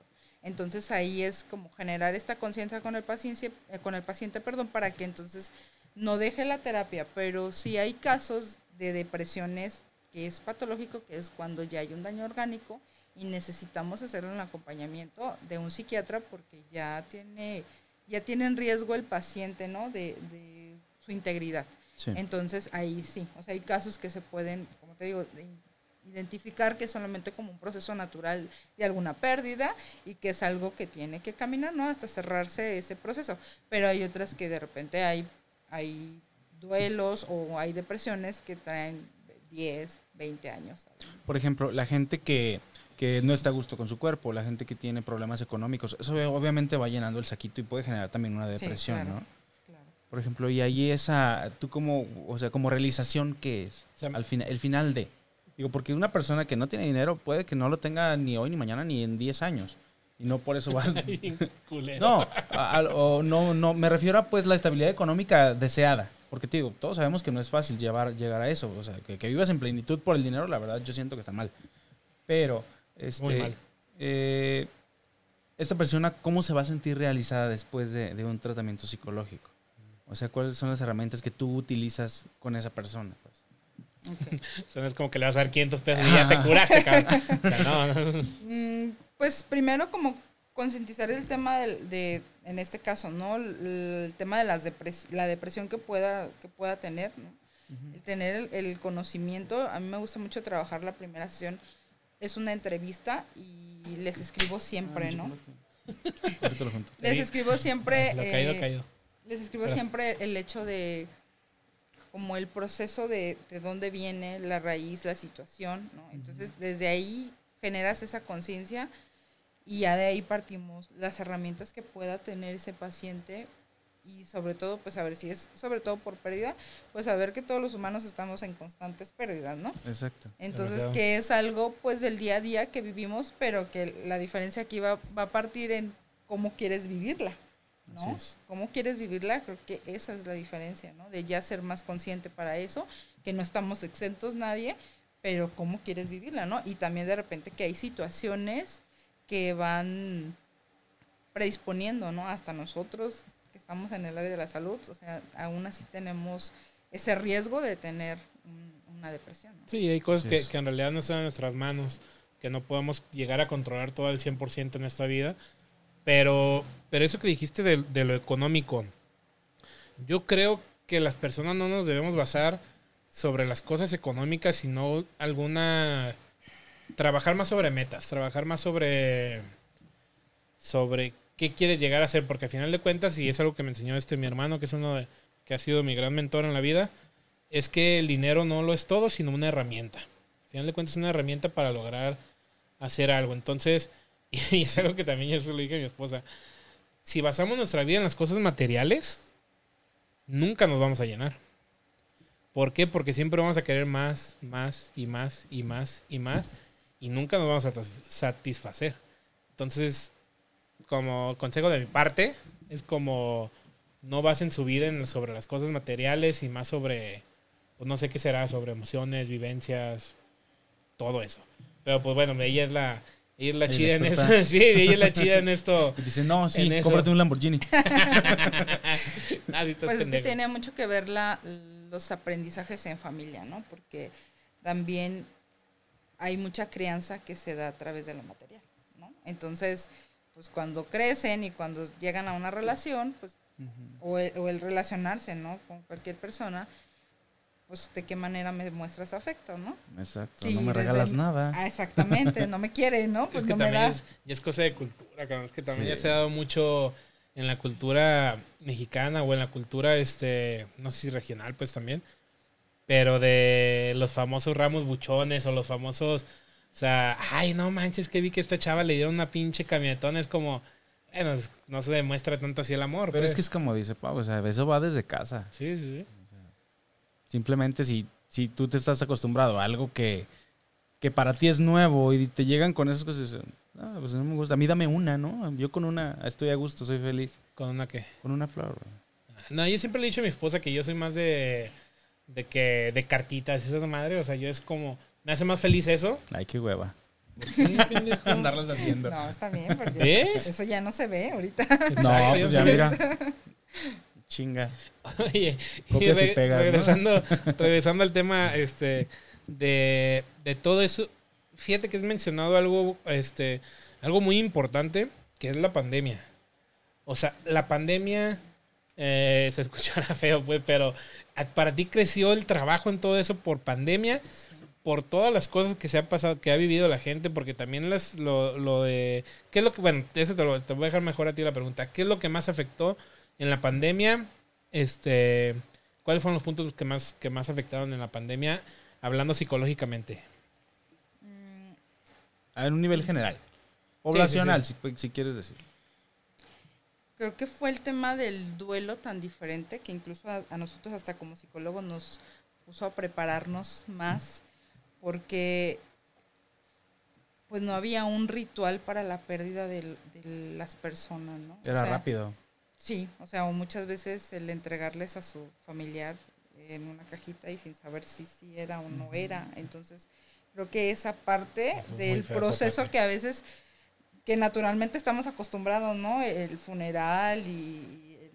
S3: Entonces ahí es como generar esta conciencia con el paciente, eh, con el paciente, perdón, para que entonces no deje la terapia, pero sí hay casos de depresiones que es patológico, que es cuando ya hay un daño orgánico y necesitamos hacer un acompañamiento de un psiquiatra porque ya tiene ya tiene en riesgo el paciente, ¿no? De, de su integridad.
S2: Sí.
S3: Entonces ahí sí, o sea, hay casos que se pueden, como te digo, de- identificar que es solamente como un proceso natural de alguna pérdida y que es algo que tiene que caminar, ¿no? Hasta cerrarse ese proceso. Pero hay otras que de repente hay, hay duelos o hay depresiones que traen 10, 20 años.
S2: Por ejemplo, la gente que, que no está a gusto con su cuerpo, la gente que tiene problemas económicos, eso obviamente va llenando el saquito y puede generar también una
S3: Sí,
S2: depresión,
S3: claro.
S2: ¿no?
S3: Claro.
S2: Por ejemplo, y ahí esa, tú como, o sea, como realización, ¿qué es?
S1: O sea,
S2: Al final, el final de. Digo, porque una persona que no tiene dinero puede que no lo tenga ni hoy, ni mañana, ni en 10 años. Y no por eso va... No, a- a- o no, no, me refiero a pues la estabilidad económica deseada. Porque te digo, todos sabemos que no es fácil llevar, llegar a eso. O sea, que, que vivas en plenitud por el dinero, la verdad, yo siento que está mal. Pero, este,
S1: Muy mal.
S2: eh, esta persona, ¿cómo se va a sentir realizada después de, de un tratamiento psicológico? O sea, ¿cuáles son las herramientas que tú utilizas con esa persona? pues?
S3: Ok.
S1: O sea, no es como que le vas a dar 500 pesos y ya te curaste, cabrón. O sea, no, no.
S3: Mm, Pues primero como concientizar el tema del- de, en este caso, ¿no? El, el tema de las depres la depresión que pueda, que pueda tener, ¿no? El tener el, el conocimiento, a mí me gusta mucho trabajar la primera sesión, es una entrevista y les escribo siempre,
S2: Ah,
S3: ¿no? Les escribo siempre...
S1: Lo caído,
S3: eh,
S1: caído.
S3: Les escribo
S1: Pero-
S3: siempre el hecho de como el proceso de, de dónde viene la raíz, la situación, ¿no? Entonces, desde ahí generas esa conciencia y ya de ahí partimos las herramientas que pueda tener ese paciente y sobre todo, pues a ver si es sobre todo por pérdida, pues saber que todos los humanos estamos en constantes pérdidas, ¿no?
S2: Exacto.
S3: Entonces, que es algo pues del día a día que vivimos, pero que la diferencia aquí va, va a partir en cómo quieres vivirla, ¿no? ¿Cómo quieres vivirla? Creo que esa es la diferencia, ¿no? De ya ser más consciente para eso, que no estamos exentos nadie, pero cómo quieres vivirla, ¿no? Y también de repente que hay situaciones que van predisponiendo, ¿no? Hasta nosotros que estamos en el área de la salud, o sea, aún así tenemos ese riesgo de tener un- una depresión. ¿no?
S1: Sí, hay cosas que, que en realidad no están en nuestras manos, que no podemos llegar a controlar todo al 100% en esta vida. Pero, pero eso que dijiste de, de lo económico, yo creo que las personas no nos debemos basar sobre las cosas económicas, sino alguna... Trabajar más sobre metas, trabajar más sobre... sobre qué quieres llegar a ser, porque al final de cuentas, y es algo que me enseñó este mi hermano, que es uno de, que ha sido mi gran mentor en la vida, es que el dinero no lo es todo, sino una herramienta. Al final de cuentas es una herramienta para lograr hacer algo. Entonces, y es algo que también yo se lo dije a mi esposa, si basamos nuestra vida en las cosas materiales, nunca nos vamos a llenar. ¿Por qué? Porque siempre vamos a querer más, más y más y más y más y nunca nos vamos a satis- satisfacer. Entonces, como consejo de mi parte, es como no basen su vida en, sobre las cosas materiales y más sobre, pues no sé qué será, sobre emociones, vivencias, todo eso. Pero pues bueno, ella es la, ella es la
S2: Ella
S1: chida en eso. sí, ella es la chida en esto.
S2: Y dice, no, sí, cómprate un Lamborghini.
S1: Estás
S3: Pues es que tiene mucho que ver la, los aprendizajes en familia, ¿no? Porque también hay mucha crianza que se da a través de lo material, ¿no? Entonces, pues cuando crecen y cuando llegan a una relación, pues, o, el, o el relacionarse, ¿no? Con cualquier persona, pues de qué manera me muestras afecto, ¿no?
S2: Exacto,
S3: Sí,
S2: no me
S3: desde-
S2: regalas nada.
S3: Ah, exactamente, no me quiere, ¿no? Pues
S1: es que
S3: no me
S1: también
S3: da.
S1: es, ya es cosa de cultura, cabrón. Es que también
S2: Sí.
S1: ya se ha dado mucho en la cultura mexicana o en la cultura, este, no sé si regional, pues también. Pero de los famosos ramos buchones o los famosos, o sea, ay, no manches, que vi que esta chava le dieron una pinche camionetona. Es como, bueno, no se demuestra tanto así el amor.
S2: Pero es
S1: pues.
S2: que es como dice Pau, o sea, eso va desde casa.
S1: Sí, sí, sí.
S2: Simplemente si, si tú te estás acostumbrado a algo que, que para ti es nuevo y te llegan con esas cosas, ah, pues no me gusta. A mí dame una, ¿no? Yo con una estoy a gusto, soy feliz.
S1: ¿Con una qué?
S2: Con una flor.
S1: No, yo siempre le he dicho a mi esposa que yo soy más de, de que, de cartitas esas madres. O sea, yo es como, me hace más feliz eso.
S2: Ay, qué hueva.
S1: Sí, pendejo.
S2: Andarlas haciendo.
S3: No, está bien, porque
S1: ¿Ves?
S3: eso ya no se ve ahorita.
S2: No, pues ya mira. Chinga.
S1: Oye, regresando, regresando al tema este, de, de todo eso, fíjate que has mencionado algo, este, algo muy importante, que es la pandemia. O sea, la pandemia, eh, se escuchará feo, pues, pero ¿a- para ti creció el trabajo en todo eso por pandemia, por todas las cosas que se ha pasado, que ha vivido la gente, porque también las, lo, lo de, ¿qué es lo que, bueno, eso te, lo, te voy a dejar mejor a ti la pregunta, ¿qué es lo que más afectó en la pandemia? Este, ¿cuáles fueron los puntos que más, que más afectaron en la pandemia, hablando psicológicamente?
S2: A un nivel general. Poblacional,
S1: sí.
S2: Si, si quieres decir.
S3: Creo que fue el tema del duelo tan diferente que incluso a, a nosotros hasta como psicólogos nos puso a prepararnos más porque pues no había un ritual para la pérdida de, las personas, ¿no? O
S2: Era
S3: sea,
S2: rápido.
S3: Sí, o sea, o muchas veces el entregarles a su familiar en una cajita y sin saber si sí era o no era. Entonces, creo que esa parte del proceso que a veces, que naturalmente estamos acostumbrados, ¿no? El funeral y... el-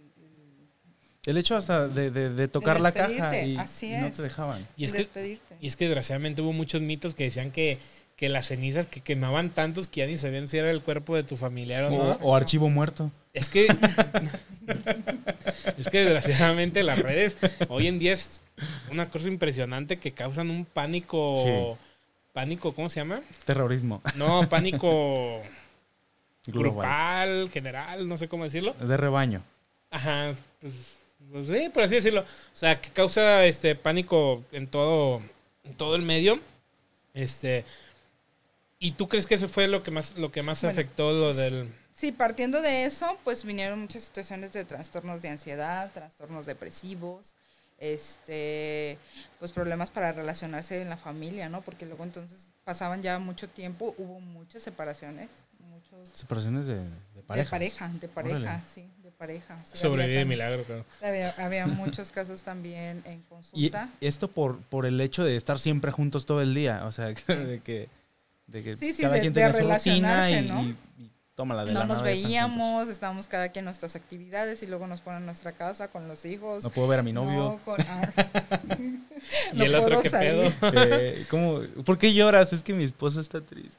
S2: El hecho hasta de, de- de tocar la caja
S3: despedirte,
S2: y,
S3: así
S2: y no
S3: es.
S2: te dejaban.
S1: Y es que, y es que desgraciadamente hubo muchos mitos que decían que, que las cenizas que quemaban tantos que ya ni sabían si era el cuerpo de tu familiar o
S2: O,
S1: no.
S2: o archivo muerto.
S1: Es que. es que desgraciadamente las redes hoy en día es una cosa impresionante que causan un pánico. Pánico, ¿cómo se llama?
S2: Terrorismo.
S1: No, pánico
S2: Global.
S1: grupal, general, no sé cómo decirlo.
S2: De rebaño.
S1: Ajá, pues, pues sí, por así decirlo. O sea, que causa este pánico en todo, en todo el medio. Este. ¿Y tú crees que eso fue lo que más, lo que más
S3: Bueno,
S1: afectó lo del.
S3: Sí, partiendo de eso, pues vinieron muchas situaciones de trastornos de ansiedad, trastornos depresivos, este, pues problemas para relacionarse en la familia, ¿no? Porque luego entonces pasaban ya mucho tiempo, hubo muchas separaciones,
S2: Separaciones de, de
S3: de
S2: parejas.
S3: pareja, de pareja,
S2: Órale.
S3: sí, de pareja. Sí,
S1: Sobrevive de
S3: había tam-
S1: milagro, claro.
S3: Había, había muchos casos también en
S2: Y
S3: consulta.
S2: esto por, por el hecho de estar siempre juntos todo el día. O sea, de que, de que
S3: Sí, sí,
S2: cada
S3: de-
S2: quien
S3: de
S2: tenía su rutina y,
S3: relacionarse, ¿no?
S2: y, y tómala de
S3: no
S2: la
S3: nos veíamos, estábamos cada quien en nuestras actividades y luego nos ponen en nuestra casa con los hijos.
S2: No puedo ver a mi
S3: No,
S2: novio.
S3: con- ah.
S1: ¿Y
S3: No
S1: el otro qué
S3: salir.
S1: pedo?
S2: Eh, ¿cómo? ¿Por qué lloras? Es que mi esposo está triste.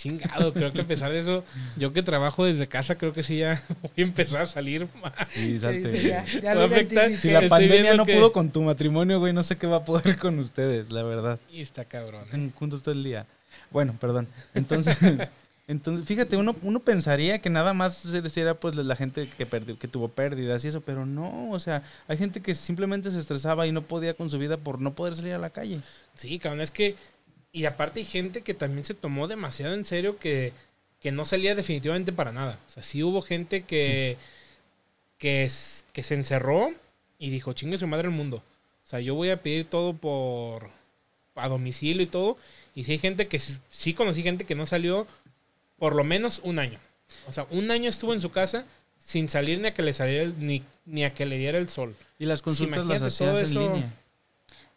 S1: Chingado, creo que a pesar de eso, yo que trabajo desde casa, creo que sí ya voy a empezar a salir más.
S2: Sí,
S3: Sí,
S2: salte.
S3: sí, ya, ya.
S2: Si la pandemia no
S1: que-
S2: pudo con tu matrimonio, güey, no sé qué va a poder con ustedes, la verdad.
S1: Y está cabrón.
S2: Están juntos todo el día. Bueno, perdón. Entonces, entonces fíjate, uno, uno pensaría que nada más se les era pues la gente que, perdió, que tuvo pérdidas y eso, pero no, o sea, hay gente que simplemente se estresaba y no podía con su vida por no poder salir a la calle.
S1: Sí, cabrón, es que. Y aparte hay gente que también se tomó demasiado en serio que, que no salía definitivamente para nada. O sea, sí hubo gente que, que, es- que se encerró y dijo, chingue su madre el mundo. O sea, yo voy a pedir todo por a domicilio y todo. Y sí hay gente que sí, conocí gente que no salió por lo menos un año. O sea, un año estuvo en su casa sin salir ni a que le saliera el- ni, ni a que le diera el sol.
S2: Y las consultas las hacías en
S1: eso.
S2: línea.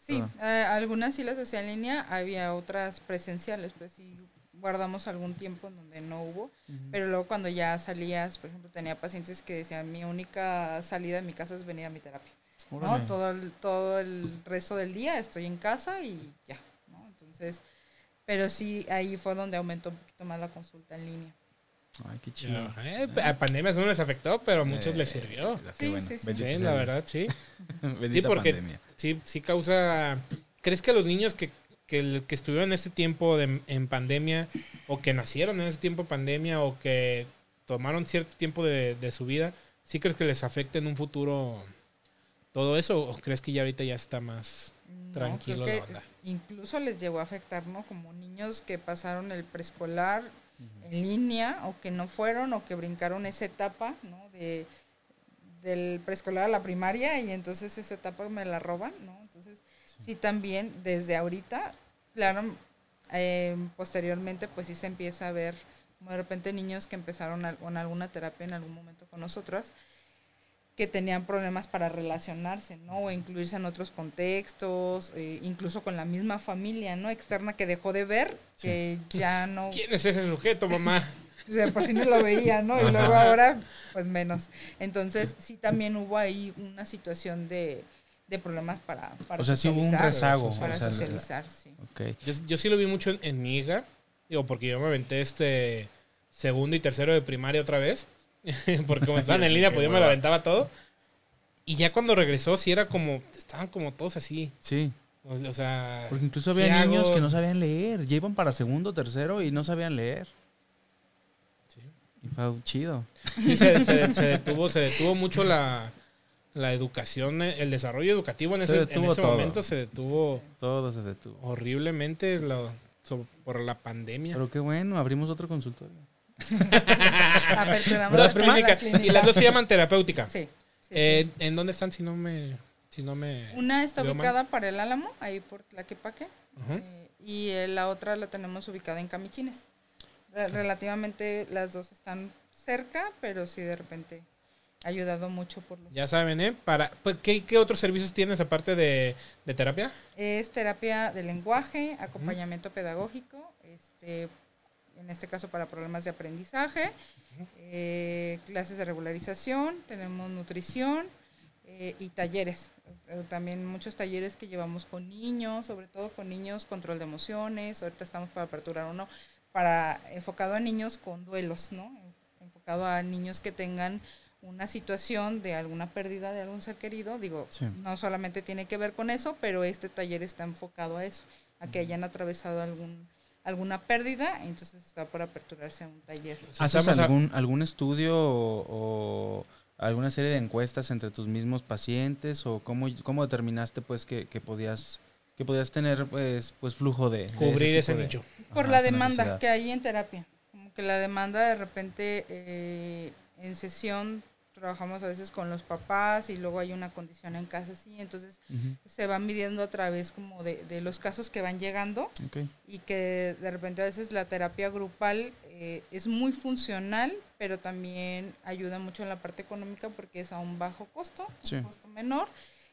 S3: Sí,
S2: Perdón.
S3: eh, algunas sí las hacía en línea, había otras presenciales, pues sí guardamos algún tiempo en donde no hubo, pero luego cuando ya salías, por ejemplo, tenía pacientes que decían, mi única salida de mi casa es venir a mi terapia.
S2: Órale.
S3: ¿no? Todo el, todo el resto del día estoy en casa y ya, ¿no? Entonces, Pero sí, ahí fue donde aumentó un poquito más la consulta en línea.
S2: Ay, qué chido.
S1: Eh, a pandemia no les afectó, pero a muchos
S2: Eh,
S1: les sirvió.
S3: Sí,
S2: bueno.
S3: sí, sí.
S1: Sí, la verdad, sí. Sí, porque
S2: pandemia.
S1: sí, sí causa... ¿Crees que los niños que, que, estuvieron en ese tiempo de- en pandemia o que nacieron en ese tiempo de pandemia o que tomaron cierto tiempo de, de su vida, ¿sí crees que les afecte en un futuro todo eso o crees que ya ahorita ya está más...
S3: No,
S1: Tranquilo
S3: creo
S1: la onda.
S3: incluso les llegó a afectar, ¿no? Como niños que pasaron el preescolar en línea o que no fueron o que brincaron esa etapa, ¿no? De, del preescolar a la primaria y entonces esa etapa me la roban, ¿no? Entonces, sí, también desde ahorita, claro, eh, posteriormente pues sí se empieza a ver de repente niños que empezaron con alguna terapia en algún momento con nosotras que tenían problemas para relacionarse, ¿no? O incluirse en otros contextos, eh, incluso con la misma familia, ¿no? Externa que dejó de ver, que ya no,
S1: ¿Quién es ese sujeto, mamá?
S3: de por sí no lo veía, ¿no? Y luego ahora, pues menos. Entonces, sí también hubo ahí una situación de, de problemas para, para
S2: O sea, sí hubo un
S3: socializar,
S2: rezago,
S3: Para
S2: o sea, la-
S3: socializar, sí.
S2: Ok.
S1: Yo, yo sí lo vi mucho en, en mi hija. Digo, porque yo me aventé este segundo y tercero de primaria otra vez. porque como estaban en línea, pues yo me lo aventaba todo. Y ya cuando regresó, sí era como. Estaban como todos así.
S2: Sí,
S1: O, o sea.
S2: porque incluso
S1: ¿qué
S2: había niños
S1: hago?
S2: que no sabían leer. Ya iban para segundo, tercero y no sabían leer.
S1: Sí.
S2: Y fue chido.
S1: Sí, se, se- se detuvo, se detuvo mucho la, la educación, eh, el desarrollo educativo en
S2: Se
S1: ese, en ese momento se detuvo
S2: Todo se detuvo.
S1: horriblemente lo- so- por la pandemia.
S2: Pero qué bueno, abrimos otro consultorio.
S3: Aperturamos
S1: Dos
S3: la- la
S1: clínicas.
S3: clínica.
S1: Y las dos se llaman terapéutica.
S3: Sí. sí,
S1: Eh,
S3: sí.
S1: ¿En dónde están si no me... Si no me
S3: Una está
S1: mal?
S3: ubicada para el Álamo, ahí por Tlaquepaque,
S1: Ujú.
S3: eh, y eh, la otra la tenemos ubicada en Camichines. Re- relativamente las dos están cerca, pero sí de repente ha ayudado mucho por los...
S1: Ya saben, ¿eh? Para, pues, ¿qué, qué otros servicios tienes aparte de, de terapia?
S3: Es terapia de lenguaje, acompañamiento pedagógico, este, en este caso para problemas de aprendizaje, eh, clases de regularización, tenemos nutrición eh, y talleres. Eh, También muchos talleres que llevamos con niños, sobre todo con niños, control de emociones. Ahorita estamos para aperturar uno para enfocado a niños con duelos, ¿no? Enfocado a niños que tengan una situación de alguna pérdida de algún ser querido. Digo,
S2: Sí.
S3: no solamente tiene que ver con eso, pero este taller está enfocado a eso, a que hayan atravesado algún alguna pérdida, entonces está por aperturarse un taller.
S2: ¿Haces
S1: a-
S2: algún, algún estudio o, o alguna serie de encuestas entre tus mismos pacientes? ¿O cómo, cómo determinaste pues que, que podías que podías tener pues, pues flujo de... de
S1: Cubrir ese
S2: de-
S1: nicho.
S3: Por
S2: Ajá,
S3: la demanda
S2: necesidad.
S3: que hay en terapia. Como que la demanda de repente eh, en sesión trabajamos a veces con los papás y luego hay una condición en casa así, entonces se van midiendo a través como de, de los casos que van llegando y que de repente a veces la terapia grupal eh, es muy funcional, pero también ayuda mucho en la parte económica porque es a un bajo costo,
S2: Sí.
S3: un costo menor.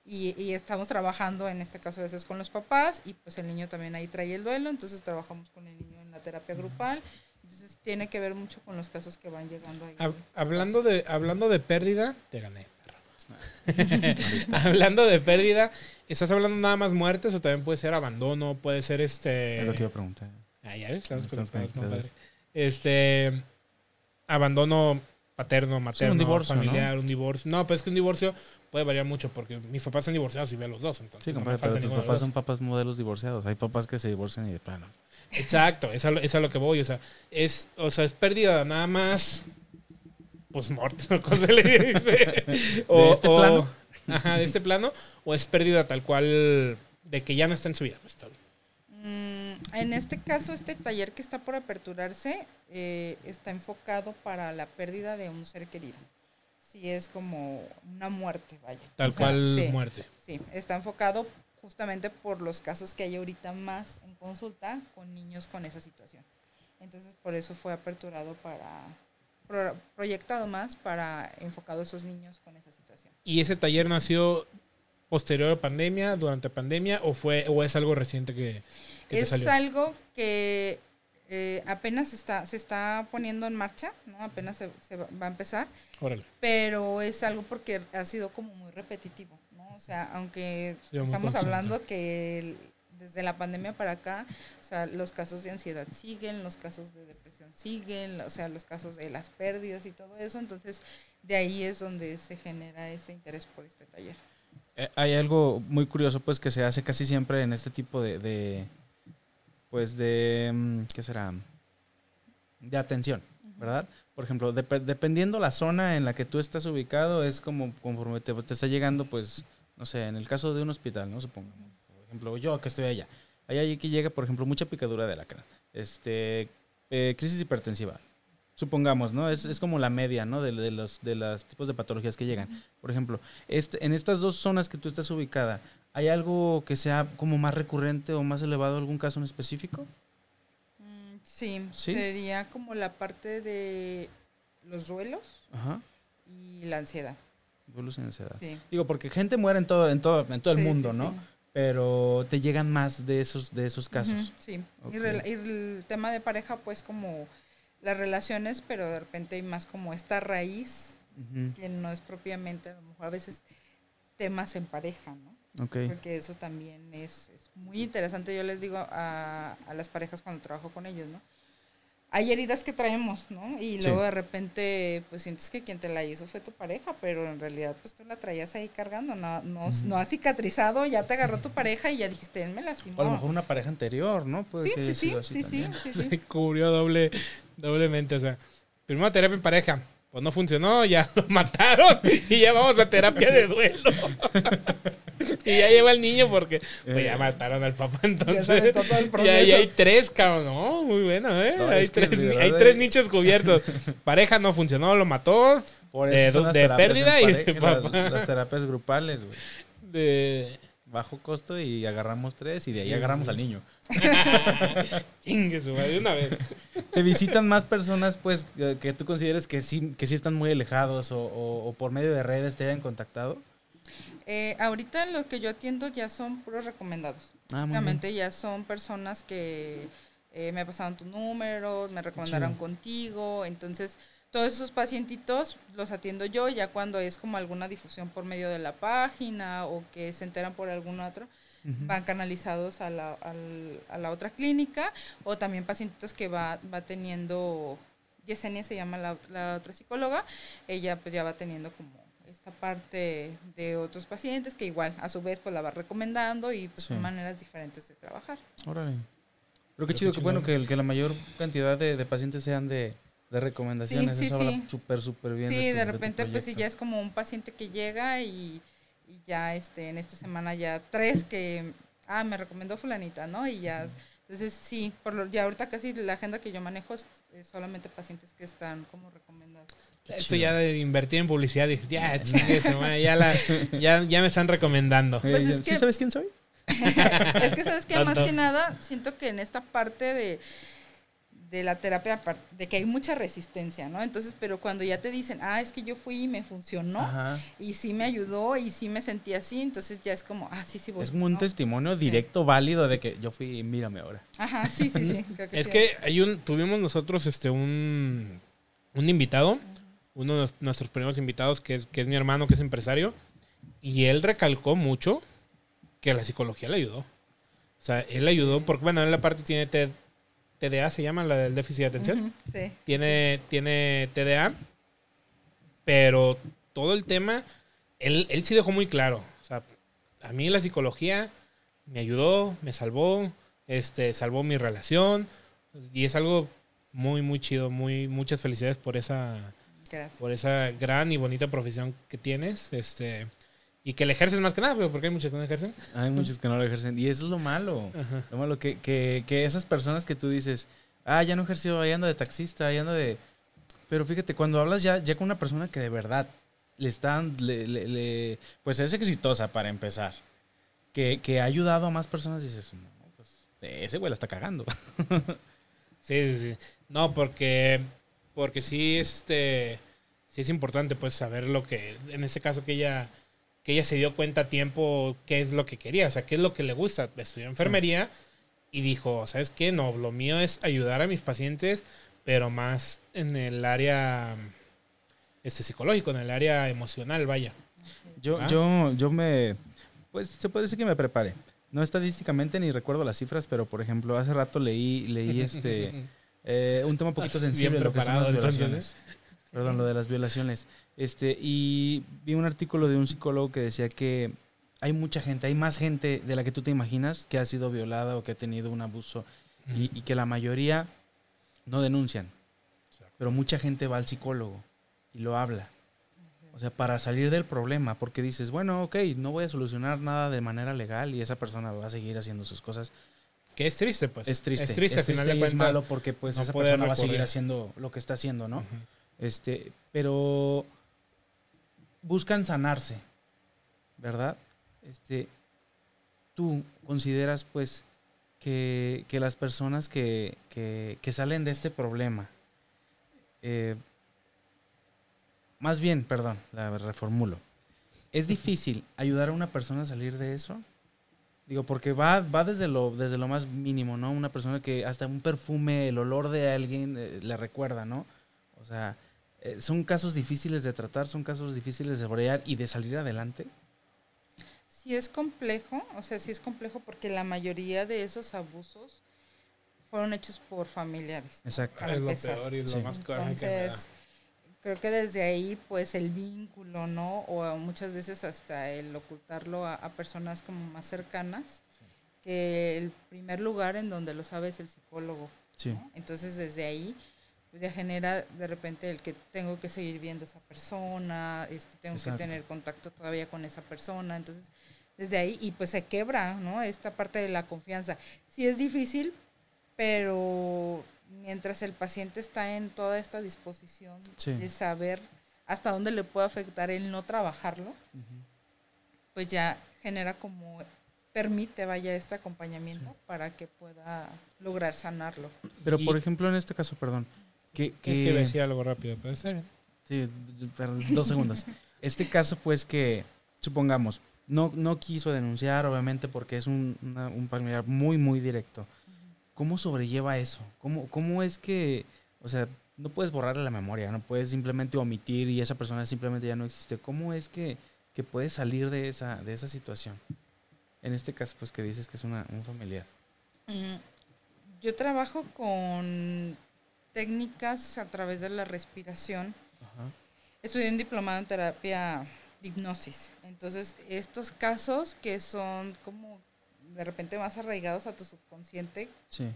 S3: Y, y estamos trabajando en este caso a veces con los papás y pues el niño también ahí trae el duelo, entonces trabajamos con el niño en la terapia grupal. Entonces tiene que ver mucho con los casos que van llegando ahí.
S1: Hab- hablando, de, hablando de pérdida, te gané. perro. hablando de pérdida, ¿estás hablando nada más muertes o también puede ser abandono? Puede ser este...
S2: Es lo que iba a preguntar.
S1: Ah, ya ves, estamos
S2: Estamos
S1: conectados,
S2: conectados.
S1: compadre. Este. Abandono paterno, materno,
S2: divorcio,
S1: familiar, un divorcio. No, pues es que un divorcio puede variar mucho porque mis papás son divorciados y veo los dos. Entonces
S2: Sí,
S1: no me
S2: compadre,
S1: falta
S2: pero tus papás son papás modelos divorciados. Hay papás que se divorcian y de plano.
S1: Exacto, es a, lo, es a lo que voy. O sea, es, o sea, es pérdida nada más. Pues muerte, ¿cómo se le dice?
S2: ¿De este plano?
S1: Ajá, de este plano. O es pérdida tal cual de que ya no está en su vida. Pues, tal.
S3: Mm, en este caso, este taller que está por aperturarse eh, está enfocado para la pérdida de un ser querido. Sí, es como una muerte, vaya.
S1: Tal
S3: O sea,
S1: cual
S3: sí,
S1: muerte.
S3: Sí, está enfocado justamente por los casos que hay ahorita más en consulta con niños con esa situación. Entonces, por eso fue aperturado para, pro- proyectado más para enfocado a esos niños con esa situación.
S1: ¿Y ese taller nació posterior a pandemia, durante pandemia, o fue, o es algo reciente que, que te
S3: Es
S1: salió?
S3: algo que eh, apenas está, se está poniendo en marcha, ¿no? Apenas se, se va a empezar,
S1: Órale.
S3: pero es algo porque ha sido como muy repetitivo. O sea, aunque
S1: Sí,
S3: estamos hablando que el- desde la pandemia para acá, o sea, los casos de ansiedad siguen, los casos de depresión siguen, o sea, los casos de las pérdidas y todo eso, entonces de ahí es donde se genera ese interés por este taller.
S2: Eh, hay algo muy curioso, pues, que se hace casi siempre en este tipo de, de pues, de, mm, ¿qué será? De atención, ¿verdad? Por ejemplo, dep- dependiendo la zona en la que tú estás ubicado, es como conforme te, te está llegando, pues, no sé, en el caso de un hospital, ¿no? Supongamos. Por ejemplo, yo que estoy allá. Allá aquí llega, por ejemplo, mucha picadura de alacrán. Este, eh, crisis hipertensiva. Supongamos, ¿no? Es, es como la media, ¿no? De, de los de los tipos de patologías que llegan. Por ejemplo, este, en estas dos zonas que tú estás ubicada, ¿hay algo que sea como más recurrente o más elevado, algún caso en específico?
S3: Mm, Sí,
S2: ¿Sí?
S3: sería como la parte de los duelos
S2: Ajá.
S3: y la ansiedad.
S2: Duelos en ansiedad.
S3: Sí.
S2: Digo, porque gente muere en todo, en todo, en todo el mundo,
S3: sí,
S2: ¿no? Pero te llegan más de esos, de esos casos.
S3: Sí.
S2: Ok.
S3: Y, el tema de pareja, pues como las relaciones, pero de repente hay más como esta raíz que no es propiamente, a lo mejor a veces temas en pareja, ¿no?
S2: Ok.
S3: Porque eso también es, es muy interesante. Yo les digo a, a las parejas cuando trabajo con ellos, ¿no? Hay heridas que traemos, ¿no? Y
S2: Sí.
S3: luego de repente, pues sientes que quien te la hizo fue tu pareja, pero en realidad, pues tú la traías ahí cargando, no, no, no has cicatrizado, ya te agarró tu pareja y ya dijiste, él me lastimó.
S2: O a lo mejor una pareja anterior, ¿no? Puede
S3: Sí,
S2: que
S3: sí,
S2: sido así
S3: sí, sí, sí.
S1: Se cubrió doble, doblemente. O sea, primero terapia en pareja. Pues no funcionó, ya lo mataron y ya vamos a terapia de duelo. y ya lleva el niño porque pues, ya
S2: Eh.
S1: mataron al papá entonces. Ya, ya hay tres, cabrón. No, muy bueno, ¿eh?
S2: No,
S1: hay, tres, hay tres
S2: eh.
S1: nichos cubiertos. Pareja no funcionó, lo mató.
S2: Por
S1: De
S2: eso
S1: de pérdida y de
S2: las-
S1: papá.
S2: Las, terapias grupales, güey.
S1: De...
S2: Bajo costo y agarramos tres y de ahí agarramos al niño.
S1: Chingue su madre, de una vez.
S2: ¿Te visitan más personas, pues, que que tú consideres que sí, que sí están muy alejados o, o- o por medio de redes te hayan contactado?
S3: Eh, ahorita lo que yo atiendo ya son puros recomendados.
S2: Ah,
S3: ya son personas que eh, me pasaron tu número, me recomendaron contigo, entonces todos esos pacientitos los atiendo yo ya cuando es como alguna difusión por medio de la página o que se enteran por algún otro, van canalizados a la, al- a la otra clínica. O también pacientitos que va, va teniendo, Yesenia se llama la, la otra psicóloga, ella pues ya va teniendo como esta parte de otros pacientes que igual a su vez pues la va recomendando y pues
S2: Sí.
S3: son maneras diferentes de trabajar.
S2: Órale. Pero qué
S1: Pero
S2: chido,
S1: qué
S2: que bueno que, el- que la mayor cantidad de, de pacientes sean de, de recomendaciones.
S3: Sí, sí,
S2: Eso
S3: sí.
S2: súper, súper bien.
S3: Sí,
S2: tu-
S3: de
S2: tu
S3: repente pues sí
S2: proyecto.
S3: ya es como un paciente que llega y, y ya este en esta semana ya tres que ah me recomendó fulanita, ¿no? Y ya entonces sí, por lo, ya ahorita casi la agenda que yo manejo es, es solamente pacientes que están como recomendados.
S2: Qué
S1: Esto
S2: chido.
S1: ya de invertir en publicidad, dices, ya, chingue su madre, ya, la, ya, ya me están recomendando.
S3: Pues es
S2: ¿Sí
S3: que-
S2: sabes quién soy?
S3: es que sabes que más que nada siento que en esta parte de de la terapia de que hay mucha resistencia, ¿no? Entonces, pero cuando ya te dicen, ah, es que yo fui y me funcionó,
S2: Ajá.
S3: y sí me ayudó, y sí me sentí así, entonces ya es como, ah, sí, sí, voy.
S2: Es como un
S3: ¿no?
S2: testimonio directo, válido de que yo fui y mírame ahora.
S3: Ajá, sí, sí, sí. creo
S1: Es
S3: sí.
S1: que hay un, tuvimos nosotros este un, un invitado, uno de nuestros primeros invitados, que es, que es mi hermano, que es empresario, y él recalcó mucho que la psicología le ayudó. O sea, él le ayudó porque, bueno, él aparte tiene T- TDA, se llama la del déficit de atención.
S3: Sí.
S1: tiene, tiene TDA, pero todo el tema, él, él sí dejó muy claro. O sea, a mí la psicología me ayudó, me salvó, este, salvó mi relación, y es algo muy, muy chido, muy, muchas felicidades por esa,
S3: Gracias.
S1: por esa gran y bonita profesión que tienes, este, y que le ejerces más que nada, pero porque hay muchos que no ejercen.
S2: Hay muchos que no lo ejercen. Y eso es lo malo.
S1: Ajá.
S2: Lo malo que, que, que esas personas que tú dices, ah, ya no ejerció, ahí anda de taxista, ahí anda de... Pero fíjate, cuando hablas ya, ya con una persona que de verdad le están, le, le- le- pues es exitosa para empezar, que, que ha ayudado a más personas, dices, no, pues ese güey la está cagando.
S1: Sí, sí, sí. No, porque, porque sí, este, sí es importante pues saber lo que, en este caso que ella, que ella se dio cuenta a tiempo qué es lo que quería, o sea, qué es lo que le gusta. Estudió enfermería y dijo, ¿sabes qué? No, lo mío es ayudar a mis pacientes, pero más en el área este, psicológico, en el área emocional, vaya.
S2: Yo,
S1: Ah.
S2: yo, yo me, pues se puede decir que me preparé. no estadísticamente ni recuerdo las cifras, pero por ejemplo, hace rato leí, leí este eh, un tema un poquito sensible, lo que son las violaciones. Perdón, lo de las violaciones. Este, y vi un artículo de un psicólogo que decía que hay mucha gente, hay más gente de la que tú te imaginas que ha sido violada o que ha tenido un abuso y, y que la mayoría no denuncian. Pero mucha gente va al psicólogo y lo habla. O sea, para salir del problema, porque dices, bueno, ok, no voy a solucionar nada de manera legal y esa persona va a seguir haciendo sus cosas.
S1: Que es triste, pues.
S2: es triste.
S1: Es triste, al final de
S2: y es malo porque pues
S1: no
S2: esa persona va a seguir haciendo lo que está haciendo, ¿no? Este, pero buscan sanarse, ¿verdad? Este, tú consideras, pues, que, que las personas que, que- que salen de este problema, eh, más bien, perdón, la reformulo, ¿es difícil ayudar a una persona a salir de eso? Digo, porque va, va desde, lo, desde lo más mínimo, ¿no? Una persona que hasta un perfume, el olor de alguien eh, le recuerda, ¿no? O sea, eh, son casos difíciles de tratar, son casos difíciles de sobrellevar y de salir adelante.
S3: Sí es complejo, o sea, sí es complejo porque la mayoría de esos abusos fueron hechos por familiares.
S2: Exacto.
S1: Es lo peor y lo
S2: Sí.
S1: más coraje que me da.
S3: Entonces, creo que desde ahí, pues el vínculo, ¿no? O muchas veces hasta el ocultarlo a, a personas como más cercanas, que el primer lugar en donde lo sabe es el psicólogo.
S2: Sí.
S3: ¿no? Entonces, desde ahí, ya genera de repente el que tengo que seguir viendo a esa persona, este, tengo
S2: Exacto.
S3: que tener contacto todavía con esa persona. Entonces, desde ahí, y pues se quebra, ¿no? Esta parte de la confianza. Sí es difícil, pero mientras el paciente está en toda esta disposición
S2: Sí.
S3: de saber hasta dónde le puede afectar el no trabajarlo, pues ya genera como permite vaya este acompañamiento para que pueda lograr sanarlo.
S2: Pero,
S1: Y-
S2: por ejemplo, en este caso, perdón, que,
S1: Es que
S2: que-
S1: decía algo rápido, pero está bien.
S2: Sí, dos segundos. Este caso, pues que, supongamos, no, no quiso denunciar, obviamente, porque es un, una- un familiar muy, muy directo. ¿Cómo sobrelleva eso? ¿Cómo, ¿Cómo es que, o sea, no puedes borrarle la memoria, no puedes simplemente omitir y esa persona simplemente ya no existe? ¿Cómo es que, que puedes salir de esa, de esa situación? En este caso, pues que dices que es una, un familiar.
S3: Mm, Yo trabajo con técnicas a través de la respiración.
S2: Ajá.
S3: Estudié un diplomado en terapia de hipnosis. Entonces, estos casos que son como de repente más arraigados a tu subconsciente,
S2: Sí,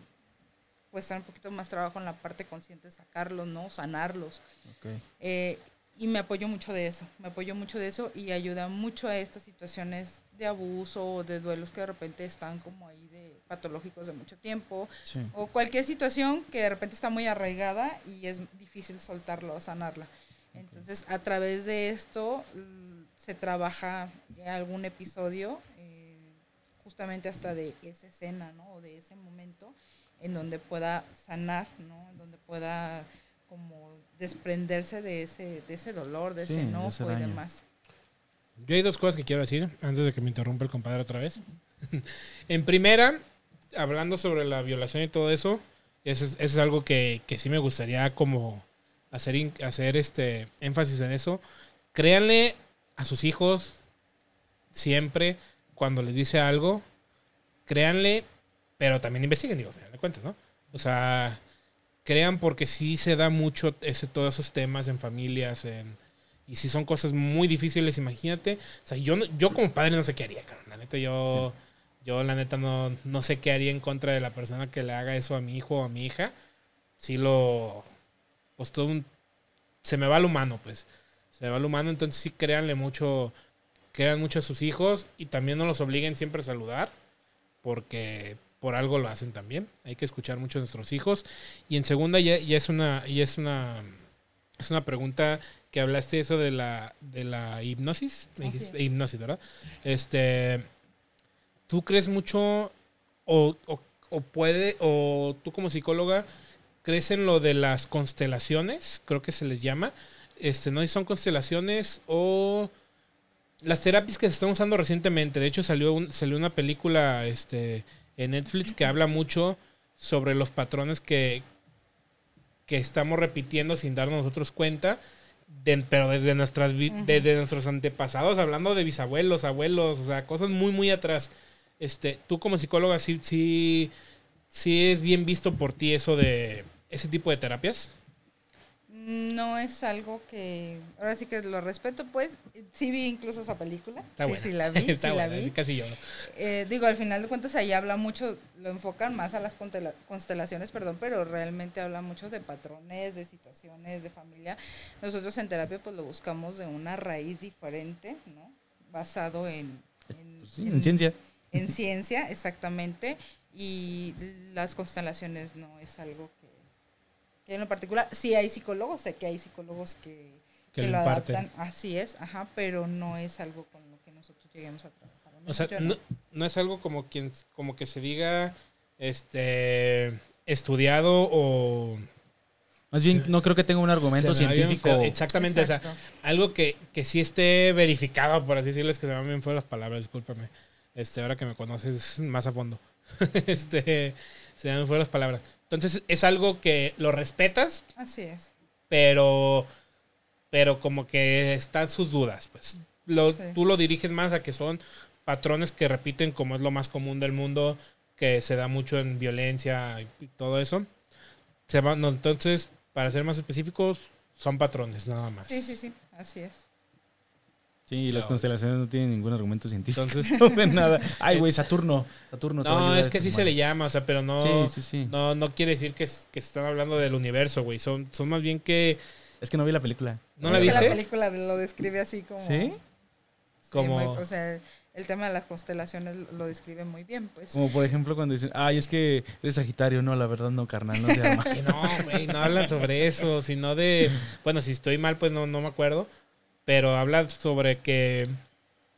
S3: cuesta un poquito más trabajo en la parte consciente sacarlos, ¿no? Sanarlos.
S2: ok.
S3: Eh, y me apoyo mucho de eso, me apoyo mucho de eso y ayuda mucho a estas situaciones de abuso o de duelos que de repente están como ahí de patológicos de mucho tiempo
S2: Sí.
S3: o cualquier situación que de repente está muy arraigada y es difícil soltarlo o sanarla. Entonces, a través de esto se trabaja algún episodio, eh, justamente hasta de esa escena, ¿no? O de ese momento, en donde pueda sanar, ¿no? En donde pueda como desprenderse de ese, de ese dolor, de
S2: Sí,
S3: ese
S2: de
S3: enojo
S2: ese
S3: y demás.
S1: Yo hay dos cosas que quiero decir antes de que me interrumpa el compadre otra vez. en primera, hablando sobre la violación y todo eso, eso es, eso es algo que, que sí me gustaría como hacer, hacer este énfasis en eso. Créanle a sus hijos siempre cuando les dice algo, créanle, pero también investiguen, digo, al final de cuentas, ¿no? O sea, crean porque sí se da mucho ese, todos esos temas en familias, en, y si son cosas muy difíciles, imagínate. O sea, yo, yo como padre no sé qué haría, cabrón. La neta, yo, yo la neta no, no sé qué haría en contra de la persona que le haga eso a mi hijo o a mi hija. Si lo... Pues todo un... Se me va lo humano, pues. Se me va lo humano, entonces sí créanle mucho... Crean mucho a sus hijos y también no los obliguen siempre a saludar. Porque por algo lo hacen también. Hay que escuchar mucho a nuestros hijos. Y en segunda ya, ya es una... Ya es una es una pregunta que hablaste eso de la, de la hipnosis. Me dijiste hipnosis, ¿verdad? Este, ¿Tú crees mucho o, o, o puede, o tú como psicóloga, crees en lo de las constelaciones? Creo que se les llama. Este, ¿no? Y son constelaciones o las terapias que se están usando recientemente. De hecho, salió, un- salió una película este, en Netflix que habla mucho sobre los patrones que, que estamos repitiendo sin darnos nosotros cuenta, de- pero desde, nuestras, desde nuestros antepasados, hablando de bisabuelos, abuelos, o sea, cosas muy, muy atrás. Este, tú como psicóloga, sí, sí, sí es bien visto por ti eso de ese tipo de terapias.
S3: No es algo que. Ahora sí que lo respeto, pues. Sí vi incluso esa película.
S1: Está
S3: sí,
S1: buena.
S3: sí la vi.
S1: Está
S3: sí la vi.
S1: casi yo.
S3: Eh, digo, al final de cuentas ahí habla mucho, lo enfocan más a las constela- constelaciones, perdón, pero realmente habla mucho de patrones, de situaciones, de familia. Nosotros en terapia pues lo buscamos de una raíz diferente, ¿no? Basado en, en,
S2: Pues sí, en ciencia.
S3: en ciencia, exactamente. Y las constelaciones no es algo que, que en lo particular, sí hay psicólogos, sé que hay psicólogos que,
S1: Que
S3: que
S1: lo imparten.
S3: adaptan, así es, ajá, pero no es algo con lo que nosotros lleguemos a trabajar.
S1: O sea, no, no es algo como quien como que se diga este estudiado o
S2: Más bien,
S1: Se-
S2: no creo que tenga un argumento científico.
S1: Exactamente, o sea, algo que, que sí esté verificado, por así decirlo, es que se me van bien fueron las palabras, discúlpame. Este, ahora que me conoces más a fondo. este, se me van fueron las palabras. Entonces, es algo que lo respetas,
S3: Así es.
S1: pero pero como que están sus dudas, pues. Lo,
S3: Sí.
S1: Tú lo diriges más a que son patrones que repiten como es lo más común del mundo, que se da mucho en violencia y todo eso. Se va- no, entonces, para ser más específicos, son patrones, nada más.
S3: Sí, sí, sí, así es.
S2: Sí, y las constelaciones no tienen ningún argumento científico.
S1: Entonces,
S2: No de nada. Ay, güey, Saturno. Saturno.
S1: no, es que sí se le llama, o sea, pero no,
S2: Sí, sí, sí.
S1: no, no quiere decir que, es- que están hablando del universo, güey. Son, son más bien que,
S2: Es que no vi la película.
S1: ¿no
S3: Es
S1: la
S3: que
S1: viste?
S3: La película lo describe así como...
S2: ¿Sí?
S1: Como-
S3: muy- o sea, el tema de las constelaciones lo describe muy bien, pues.
S2: Como por ejemplo cuando dicen, ay, es que eres Sagitario. No, la verdad no, carnal, no se llama.
S1: Que no, güey, no hablan sobre eso, sino de, bueno, si estoy mal, pues no, no me acuerdo, pero habla sobre que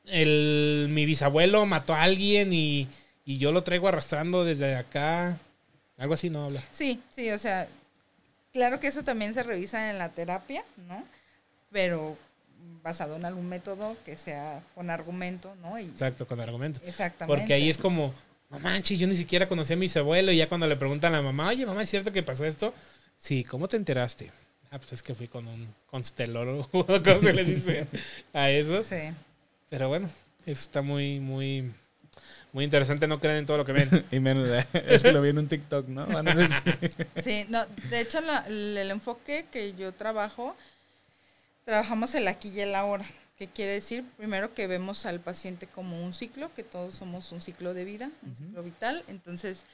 S1: el, mi bisabuelo mató a alguien y, y yo lo traigo arrastrando desde acá, algo así no habla.
S3: Sí, sí, o sea, claro que eso también se revisa en la terapia, ¿no? Pero basado en algún método que sea con argumento, ¿no? Y,
S1: Exacto, con argumentos.
S3: exactamente.
S1: Porque ahí es como, no manches, yo ni siquiera conocí a mi bisabuelo y ya cuando le preguntan a la mamá, oye, mamá, ¿es cierto que pasó esto? Sí, ¿cómo te enteraste? Ah, pues es que fui con un constelólogo, ¿cómo se le dice a eso?
S3: Sí.
S1: Pero bueno, eso está muy, muy, muy interesante. No crean en todo lo que ven.
S2: y menos, es que lo vi en un TikTok, ¿no? Van a decir.
S3: Sí, no, de hecho la- el, el enfoque que yo trabajo, trabajamos el aquí y el ahora. ¿Qué quiere decir? Primero que vemos al paciente como un ciclo, que todos somos un ciclo de vida, un ciclo vital. Entonces,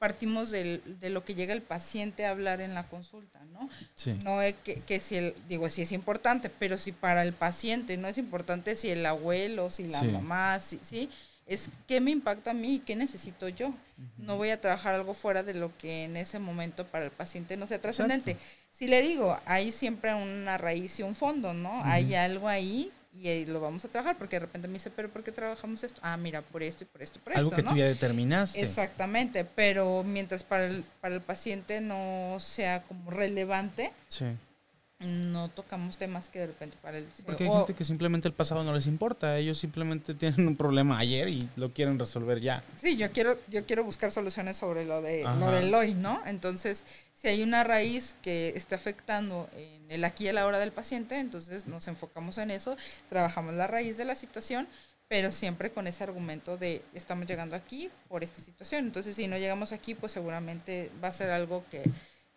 S3: partimos del- de lo que llega el paciente a hablar en la consulta, ¿no?
S2: Sí.
S3: No es que, que si el, digo, sí es importante, pero si para el paciente no es importante si el abuelo, si la
S2: Sí.
S3: mamá, si, sí, es qué me impacta a mí y qué necesito yo. No voy a trabajar algo fuera de lo que en ese momento para el paciente no sea trascendente. Si le digo, hay siempre una raíz y un fondo, ¿no? Hay algo ahí y ahí lo vamos a trabajar porque de repente me dice, pero ¿por qué trabajamos esto? Ah, mira, por esto y por esto y por
S2: Algo
S3: esto,
S2: que
S3: ¿no?
S2: tú ya determinaste.
S3: Exactamente, pero mientras para el, para el paciente no sea como relevante,
S2: Sí.
S3: No tocamos temas que de repente para el
S2: Porque hay
S3: o-
S2: gente que simplemente el pasado no les importa. Ellos simplemente tienen un problema ayer y lo quieren resolver ya.
S3: sí yo quiero yo quiero buscar soluciones sobre lo de
S2: Ajá.
S3: lo del hoy no entonces si hay una raíz que está afectando en el aquí y el ahora del paciente entonces nos enfocamos en eso trabajamos la raíz de la situación pero siempre con ese argumento de estamos llegando aquí por esta situación entonces si no llegamos aquí pues seguramente va a ser algo que,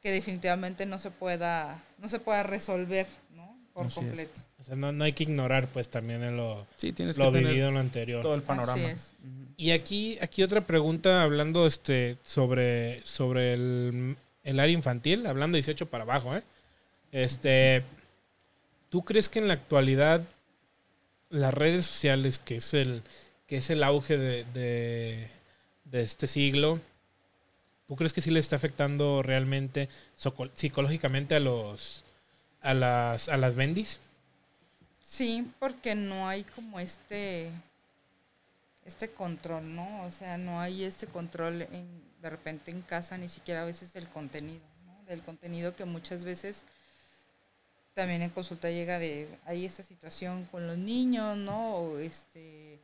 S3: que definitivamente no se pueda no se pueda resolver no por
S2: Así es.
S3: completo
S1: O sea, no, no hay que ignorar, pues, también en lo,
S2: Sí, tienes
S1: lo
S2: que tener
S1: vivido en lo anterior.
S2: todo el panorama.
S3: Así es.
S2: Ujú.
S1: Y aquí, aquí otra pregunta hablando este, sobre, sobre el, el área infantil, hablando 18 para abajo, ¿eh? Este, ¿Tú crees que en la actualidad las redes sociales, que es el, que es el auge de, de, de este siglo, ¿tú crees que sí le está afectando realmente psicológicamente a los a las a las bendis?
S3: Sí, porque no hay como este este control, ¿no? O sea, no hay este control en, de repente en casa, ni siquiera a veces del contenido, ¿no? Del contenido que muchas veces también en consulta llega de, hay esta situación con los niños, ¿no? O este,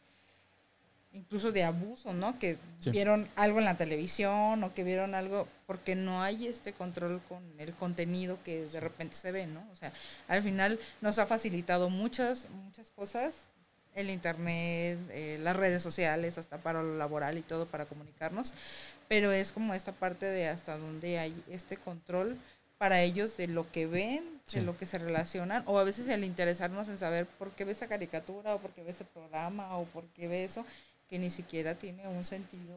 S3: incluso de abuso, ¿no? Que
S2: Sí.
S3: vieron algo en la televisión o que vieron algo, porque no hay este control con el contenido que de repente se ve, ¿no? O sea, al final nos ha facilitado muchas, muchas cosas el internet, eh, las redes sociales, hasta para lo laboral y todo para comunicarnos, pero es como esta parte de hasta donde hay este control para ellos de lo que ven, de lo que se relacionan, o a veces el interesarnos en saber por qué ve esa caricatura, o por qué ve ese programa, o por qué ve eso, que ni siquiera tiene un sentido.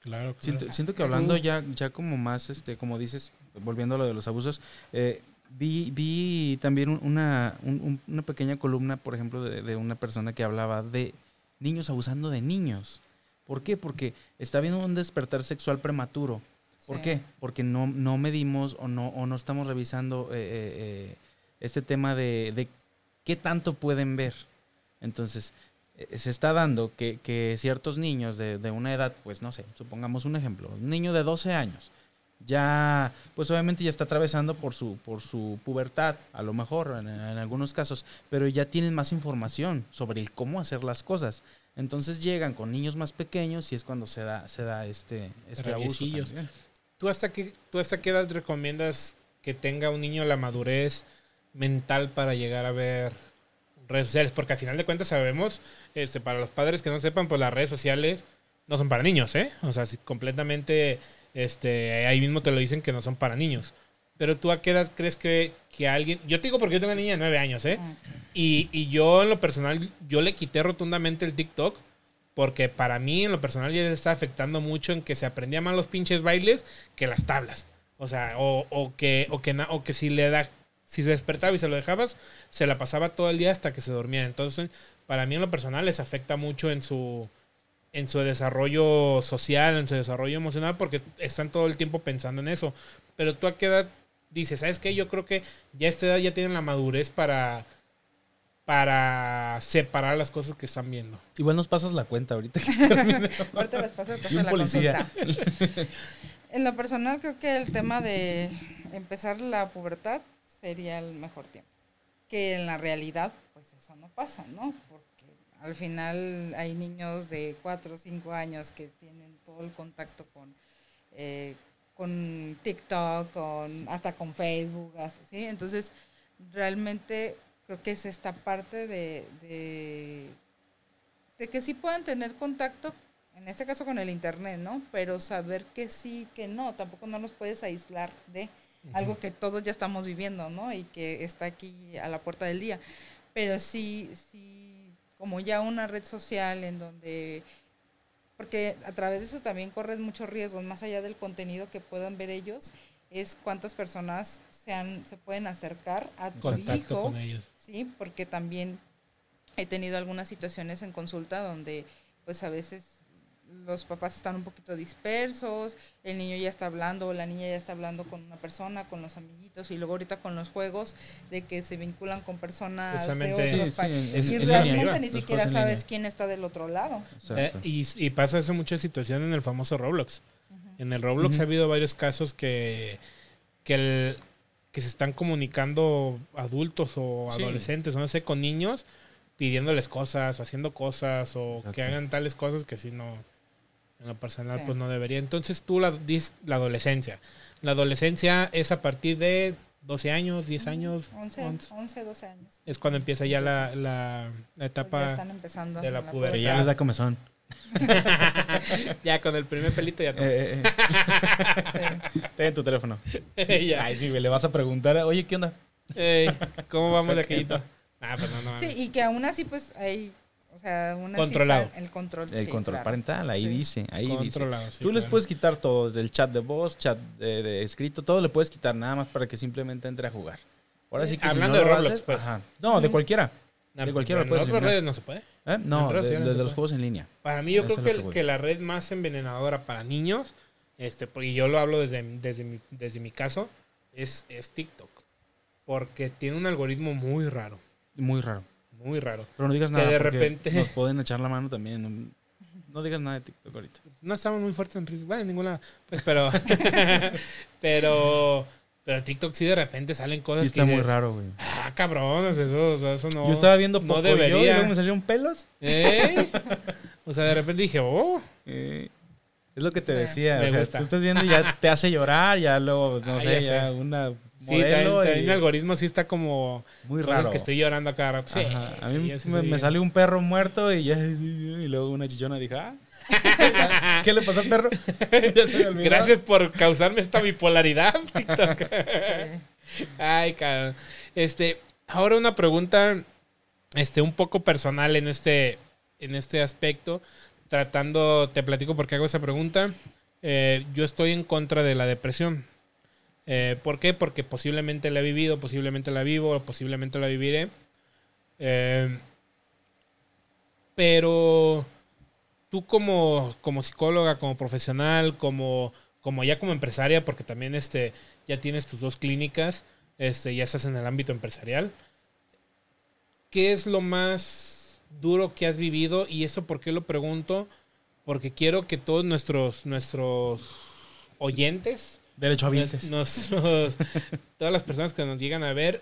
S1: Claro,
S2: Siento, siento, que hablando ya, ya como más, este, como dices, volviendo a lo de los abusos, eh, vi, vi también una, una pequeña columna, por ejemplo, de, de, una persona que hablaba de niños abusando de niños. ¿Por qué? Porque está habiendo un despertar sexual prematuro. ¿Por qué? Porque no, no medimos o no, o no estamos revisando eh, eh, este tema de, de, qué tanto pueden ver. Entonces, se está dando que, que ciertos niños de, de, una edad, pues no sé, supongamos un ejemplo, un niño de 12 años, ya, pues obviamente ya está atravesando por su, por su pubertad, a lo mejor en, en algunos casos, pero ya tienen más información sobre el cómo hacer las cosas. Entonces llegan con niños más pequeños y es cuando se da, se da este, este abuso. También.
S1: ¿Tú hasta, qué, ¿Tú hasta qué edad recomiendas que tenga un niño la madurez mental para llegar a ver redes sociales? Porque al final de cuentas sabemos, este, para los padres que no sepan, pues las redes sociales no son para niños, ¿eh? O sea, si completamente, este, ahí mismo te lo dicen que no son para niños. Pero tú a qué edad crees que, que alguien... Yo te digo porque yo tengo una niña de nueve años, ¿eh? Y, y yo en lo personal, yo le quité rotundamente el TikTok porque para mí, en lo personal, ya le está afectando mucho en que se aprendía más los pinches bailes que las tablas. O sea, o, o que, o, que, o que si le da, si se despertaba y se lo dejabas, se la pasaba todo el día hasta que se dormía. Entonces, para mí, en lo personal, les afecta mucho en su, en su desarrollo social, en su desarrollo emocional, porque están todo el tiempo pensando en eso. Pero tú a qué edad dices, ¿sabes qué? Yo creo que ya a esta edad ya tienen la madurez para para separar las cosas que están viendo.
S2: Igual nos pasas la cuenta ahorita.
S3: ahorita les paso, paso la policía. consulta. en lo personal creo que el tema de empezar la pubertad sería el mejor tiempo. Que en la realidad, pues eso no pasa, ¿no? Porque al final hay niños de 4 o 5 años que tienen todo el contacto con, eh, con TikTok, con, hasta con Facebook, ¿sí? Entonces, realmente creo que es esta parte de, de, de, que sí puedan tener contacto, en este caso con el Internet, ¿no? Pero saber que sí, que no, tampoco no los puedes aislar de uh -huh. algo que todos ya estamos viviendo, ¿no? Y que está aquí a la puerta del día. Pero sí, sí, como ya una red social en donde porque a través de eso también corres muchos riesgos, más allá del contenido que puedan ver ellos, es cuántas personas se, han, se pueden acercar a tu
S1: Contacto
S3: hijo,
S1: con ellos.
S3: sí, porque también he tenido algunas situaciones en consulta donde pues a veces los papás están un poquito dispersos, el niño ya está hablando, la niña ya está hablando con una persona, con los amiguitos, y luego ahorita con los juegos de que se vinculan con personas de otros
S2: Sí,
S3: países.
S2: sí,
S3: y
S2: es- es
S3: realmente
S2: línea.
S3: ni siquiera sabes
S2: línea.
S3: quién está del otro lado.
S1: Eh, y, y pasa esa mucha situación en el famoso Roblox. En el Roblox ha habido varios casos que, que, el- que se están comunicando adultos o
S2: Sí.
S1: adolescentes, no sé, con niños, pidiéndoles cosas, haciendo cosas o
S2: Exacto.
S1: que hagan tales cosas que si no, en lo personal,
S3: Sí.
S1: pues no debería. Entonces tú la, dices la adolescencia. La adolescencia es a partir de 12 años, 10 años,
S3: 11,
S1: 11.
S3: 11 12 años.
S1: es cuando empieza ya la, la, la
S3: Pues ya
S1: etapa,
S3: están empezando.
S1: de la
S3: en
S1: pubertad.
S2: Ya les da comezón.
S1: ya con el primer pelito ya todo.
S2: Eh, eh, eh.
S3: Sí.
S2: Ten tu teléfono.
S1: Ya.
S2: Ay, sí, güey, le vas a preguntar, oye, ¿qué onda?
S1: Ey, ¿Cómo vamos de aquellito? Ah, pues no, no.
S3: Sí, y que aún así, pues hay. O sea, así
S1: Controlado.
S3: el control.
S2: El
S3: sí,
S2: control
S3: claro.
S2: parental, ahí
S3: Sí.
S2: dice, ahí dice.
S1: Sí,
S2: Tú les puedes quitar todo, del chat de voz, chat de, de escrito, todo le puedes quitar, nada más para que simplemente entre a jugar. Ahora sí que si
S1: Hablando
S2: no
S1: de
S2: lo
S1: Roblox,
S2: haces,
S1: pues.
S2: ajá. No, de cualquiera.
S1: No,
S2: de cualquiera
S1: en
S2: lo puedes
S1: otras redes no se puede.
S2: ¿Eh? No, de,
S1: no
S2: los juegos en línea.
S1: Para mí, yo
S2: Eso
S1: creo que,
S2: que
S1: la red más envenenadora para niños, este, porque yo lo hablo desde, desde, mi, desde mi caso, es, es TikTok. Porque tiene un algoritmo muy raro.
S2: Muy raro.
S1: Muy raro.
S2: Pero no digas
S1: Que
S2: nada.
S1: de
S2: porque
S1: repente-
S2: Nos pueden echar la mano también. No, no digas nada de TikTok ahorita.
S1: No estamos muy fuertes en ritmo. Bueno, en ninguna. Pues, pero. pero. Pero TikTok sí de repente salen cosas
S2: Sí,
S1: que.
S2: está muy
S1: dices,
S2: raro, güey.
S1: Ah, cabrón, eso, o sea, eso no.
S2: Yo estaba viendo
S1: no
S2: poco
S1: debería.
S2: y luego me salieron pelos.
S1: ¿Eh? O sea, de repente dije, oh.
S2: Eh, es lo que te decía.
S1: Me
S2: o sea,
S1: gusta.
S2: tú estás viendo y ya te hace llorar, ya luego, no
S1: Ah,
S2: sé,
S1: ya
S2: ya
S1: sé.
S2: una
S1: Sí, también,
S2: modelo
S1: también
S2: y-
S1: mi algoritmo sí está como...
S2: Muy raro.
S1: que estoy llorando a cada rato. Sí,
S2: A mí
S1: sí
S2: me, me salió un perro muerto y ya, y luego una chichona dije, ah, ¿qué le pasó al perro? ya se me olvidó.
S1: Gracias por causarme esta bipolaridad, TikTok.
S3: Sí.
S1: Ay, cabrón. Este, ahora una pregunta, este, un poco personal en este, en este aspecto. Tratando, te platico por qué hago esa pregunta. Eh, yo estoy en contra de la depresión. Eh, ¿Por qué? Porque posiblemente la he vivido, posiblemente la vivo, posiblemente la viviré. Eh, pero tú como, como psicóloga, como profesional, como, como ya como empresaria, porque también este, ya tienes tus dos clínicas, este, ya estás en el ámbito empresarial. ¿Qué es lo más duro que has vivido? Y eso, ¿por qué lo pregunto? Porque quiero que todos nuestros, nuestros oyentes,
S2: Derecho a
S1: nuestros, todas las personas que nos llegan a ver,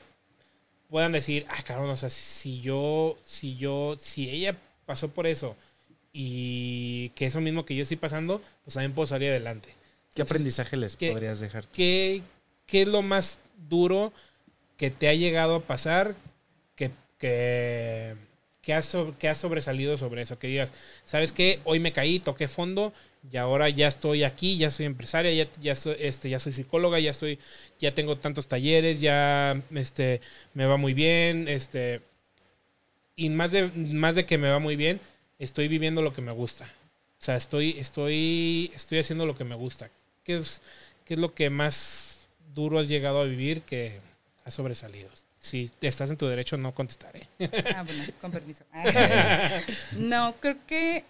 S1: puedan decir, ah, cabrón, o sea, si yo, si yo, si ella pasó por eso y que eso mismo que yo estoy pasando, pues también puedo salir adelante.
S2: ¿Qué
S1: Entonces,
S2: aprendizaje les
S1: ¿qué-
S2: podrías dejar?
S1: ¿qué, qué es lo más duro que te ha llegado a pasar que, que, que, has, so- que has sobresalido sobre eso? Que digas, ¿sabes qué? Hoy me caí, toqué fondo y ahora ya estoy aquí, ya soy empresaria, ya, ya, soy, este, ya soy psicóloga, ya, soy, ya tengo tantos talleres, ya este, me va muy bien. Este, y más de, más de que me va muy bien, estoy viviendo lo que me gusta. O sea, estoy, estoy, estoy haciendo lo que me gusta. ¿Qué es, qué es lo que más duro has llegado a vivir que has sobresalido? Si estás en tu derecho, no contestaré.
S3: Ah, bueno, con permiso. Ah, No, creo que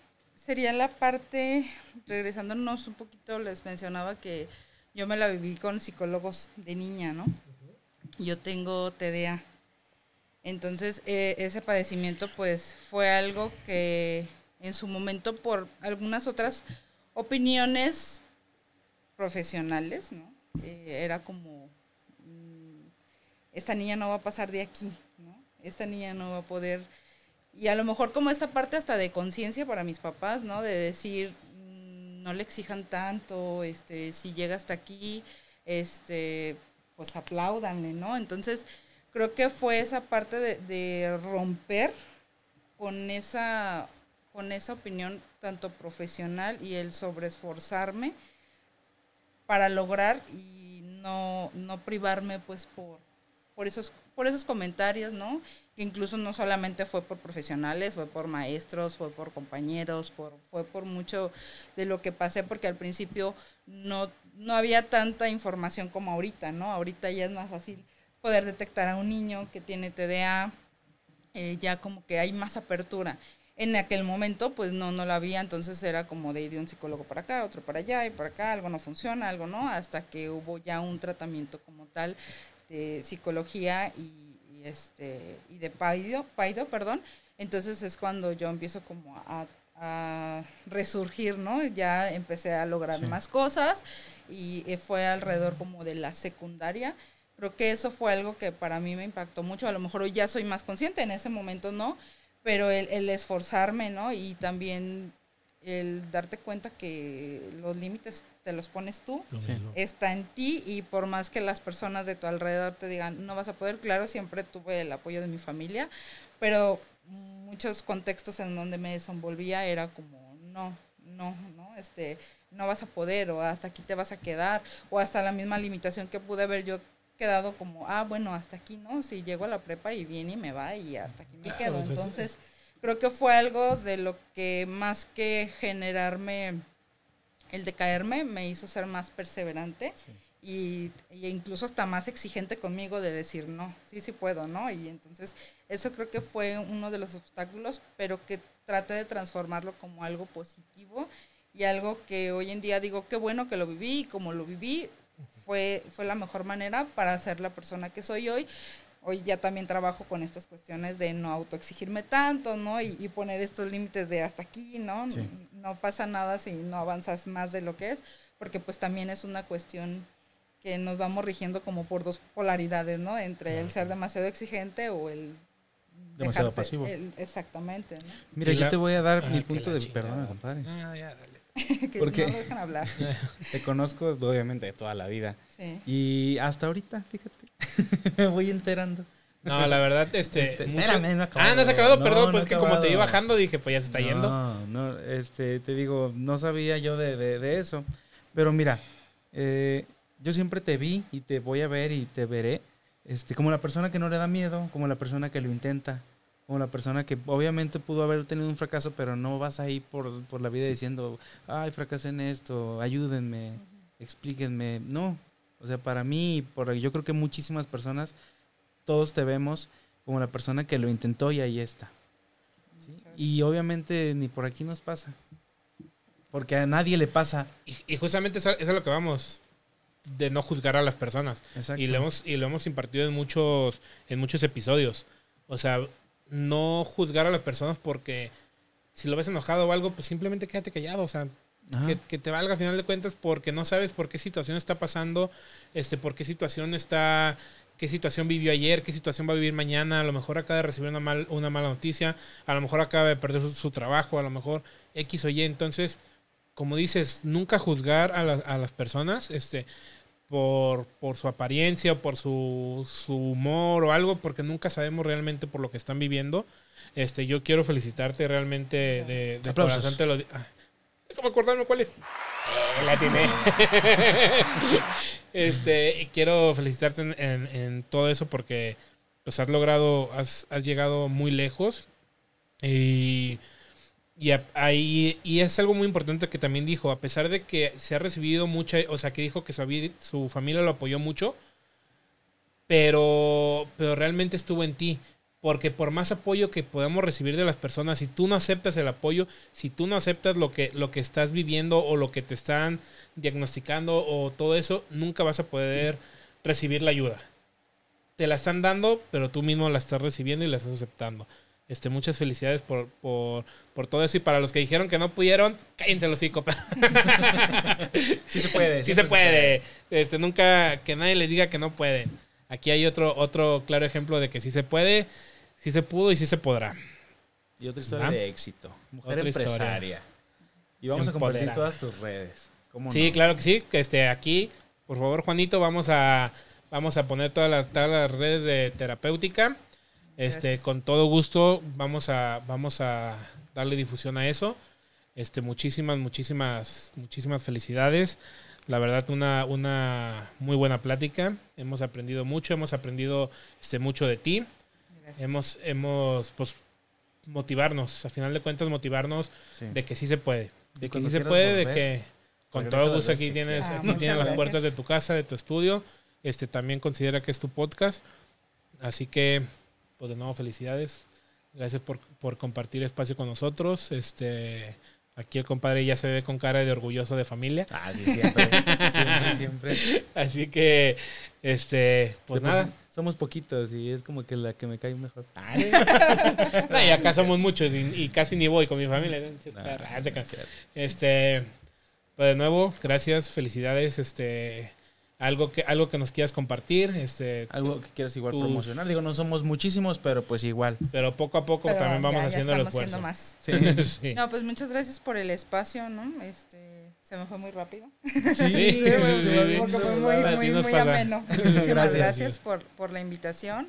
S3: sería la parte, regresándonos un poquito, les mencionaba que yo me la viví con psicólogos de niña, ¿no? Yo tengo TDA. Entonces, eh, ese padecimiento, pues, fue algo que en su momento, por algunas otras opiniones profesionales, ¿no? Eh, era como, mm, esta niña no va a pasar de aquí, ¿no? Esta niña no va a poder... Y a lo mejor como esta parte hasta de conciencia para mis papás, ¿no? De decir, mm, no le exijan tanto, este, si llega hasta aquí, este, pues apláudanle, ¿no? Entonces, creo que fue esa parte de, de romper con esa, con esa opinión tanto profesional y el sobreesforzarme para lograr y no, no privarme pues por, por esos por esos comentarios, ¿no? Que incluso no solamente fue por profesionales, fue por maestros, fue por compañeros, fue por mucho de lo que pasé, porque al principio no, no había tanta información como ahorita, ¿no? Ahorita ya es más fácil poder detectar a un niño que tiene TDA, eh, ya como que hay más apertura. En aquel momento, pues no, no la había, entonces era como de ir de un psicólogo para acá, otro para allá y para acá, algo no funciona, algo no, hasta que hubo ya un tratamiento como tal de psicología y, y este y de paido, paido, perdón. Entonces es cuando yo empiezo como a, a resurgir, ¿no? Ya empecé a lograr
S2: Sí.
S3: más cosas y eh, fue alrededor como de la secundaria. Creo que eso fue algo que para mí me impactó mucho. A lo mejor hoy ya soy más consciente, en ese momento no, pero el, el esforzarme, ¿no? Y también el darte cuenta que los límites te los pones tú,
S2: Sí.
S3: está en ti y por más que las personas de tu alrededor te digan no vas a poder, claro, siempre tuve el apoyo de mi familia, pero muchos contextos en donde me desenvolvía era como no, no, no, este, no vas a poder o hasta aquí te vas a quedar o hasta la misma limitación que pude haber yo quedado como, ah, bueno, hasta aquí no, si llego a la prepa y viene y me va y hasta aquí me
S1: Claro,
S3: quedo.
S1: es-
S3: Entonces, creo que fue algo de lo que más que generarme el de caerme me hizo ser más perseverante y, y incluso hasta más exigente conmigo de decir no, sí, sí puedo, ¿no? Y entonces eso creo que fue uno de los obstáculos, pero que traté de transformarlo como algo positivo y algo que hoy en día digo, qué bueno que lo viví y como lo viví fue, fue la mejor manera para ser la persona que soy hoy. Hoy ya también trabajo con estas cuestiones de no autoexigirme tanto, ¿no? Y, y poner estos límites de hasta aquí, ¿no?
S2: Sí.
S3: No pasa nada si no avanzas más de lo que es, porque pues también es una cuestión que nos vamos rigiendo como por dos polaridades, ¿no? Entre el ser demasiado exigente o el...
S2: Demasiado
S3: dejarte-
S2: pasivo.
S3: el- exactamente, ¿no?
S2: Mira, yo te voy a dar
S1: Ah,
S2: mi punto de...
S1: chingada.
S2: Perdona, compadre.
S1: Ah, ya, dale.
S3: que
S2: Porque-
S3: no lo dejan hablar.
S2: Te conozco, obviamente, de toda la vida.
S3: Sí.
S2: Y hasta ahorita, fíjate, me voy enterando.
S1: No, la verdad, este.
S2: Este,
S1: mucho-
S2: espérame, no ha acabado.
S1: ah, no se ha acabado,
S2: No,
S1: perdón,
S2: no
S1: pues que como te iba bajando, dije, pues ya se está yendo.
S2: No, no, este, te digo, no sabía yo de, de- de eso. Pero mira, eh, yo siempre te vi y te voy a ver y te veré este, como la persona que no le da miedo, como la persona que lo intenta, como la persona que obviamente pudo haber tenido un fracaso, pero no vas ahí por, por la vida diciendo, ay, fracasé en esto, ayúdenme, explíquenme. No, o sea, para mí, por, yo creo que muchísimas personas, todos te vemos como la persona que lo intentó y ahí está. ¿sí? Y obviamente ni por aquí nos pasa. Porque a nadie le pasa.
S1: Y, y justamente eso, eso es lo que vamos, de no juzgar a las personas.
S2: Exacto.
S1: Y lo hemos, y lo hemos impartido en muchos, en muchos episodios. O sea, no juzgar a las personas porque si lo ves enojado o algo, pues simplemente quédate callado. O sea, que, que te valga a final de cuentas porque no sabes por qué situación está pasando, este, por qué situación está, qué situación vivió ayer, qué situación va a vivir mañana, a lo mejor acaba de recibir una, mal, una mala noticia, a lo mejor acaba de perder su, su trabajo, a lo mejor X o Y, entonces, como dices, nunca juzgar a, la- a las personas, este, por, por su apariencia, por su, su humor o algo, porque nunca sabemos realmente por lo que están viviendo. Este, yo quiero felicitarte realmente de, de corazón. Te lo, ah, déjame acordarme cuál es. Eh, la atiné. este, quiero felicitarte en, en- en todo eso porque pues has logrado, has, has llegado muy lejos. Y, y, ahí, y es algo muy importante que también dijo, a pesar de que se ha recibido mucha, o sea, que dijo que su, su familia lo apoyó mucho, pero, pero realmente estuvo en ti. Porque por más apoyo que podamos recibir de las personas, si tú no aceptas el apoyo, si tú no aceptas lo que, lo que estás viviendo o lo que te están diagnosticando o todo eso, nunca vas a poder recibir la ayuda. Te la están dando, pero tú mismo la estás recibiendo y la estás aceptando. Este, muchas felicidades por, por, por todo eso. Y para los que dijeron que no pudieron, cállense los hocico.
S2: Sí se puede.
S1: sí se puede. Este, nunca que nadie les diga que no pueden. Aquí hay otro, otro claro ejemplo de que sí se puede, sí se pudo y sí se podrá.
S2: Y otra historia de éxito. Mujer
S1: Otra historia.
S2: empresaria. Y vamos a compartir todas tus redes. ¿Cómo
S1: Sí,
S2: no?
S1: claro que sí. Que este, aquí, por favor, Juanito, vamos a, vamos a poner todas las, todas las redes de terapéutica. Este,
S3: Gracias.
S1: con todo gusto vamos a, vamos a darle difusión a eso. Este, muchísimas, muchísimas, muchísimas felicidades. La verdad, una, una muy buena plática. Hemos aprendido mucho, hemos aprendido este, mucho de ti.
S3: Gracias.
S1: Hemos, hemos, pues, motivarnos, a final de cuentas, motivarnos
S2: Sí.
S1: de que sí se puede. De que sí se puede, de que con todo gusto aquí tienes.
S3: Ah,
S1: aquí tienes las
S3: gracias.
S1: puertas de tu casa, de tu estudio. Este también considera que es tu podcast. Así que, pues de nuevo, felicidades. Gracias por, por compartir espacio con nosotros. Este, aquí el compadre ya se ve con cara de orgulloso de familia.
S2: Ah, sí, siempre. siempre, siempre.
S1: Así que, este, pues nada.
S2: Somos poquitos y es como que la que me cae mejor.
S1: No, y acá somos muchos y, y casi ni voy con mi familia. ¿no?
S2: Ah.
S1: Este, pues de nuevo, gracias, felicidades. Este, algo que, algo que nos quieras compartir, este,
S2: Algo que quieras igual
S1: Tus-
S2: promocionar. Digo, no somos muchísimos, pero pues igual.
S1: pero poco a poco
S3: Pero
S1: también vamos
S3: ya- ya
S1: haciendo el esfuerzo.
S3: más.
S2: Sí.
S1: Sí.
S3: No, pues muchas gracias por el espacio, ¿no? Este, se me fue muy rápido.
S1: Sí, sí, sí, sí.
S3: Como que fue muy, muy, ameno. Muchísimas
S2: Gracias.
S3: gracias, por, por la invitación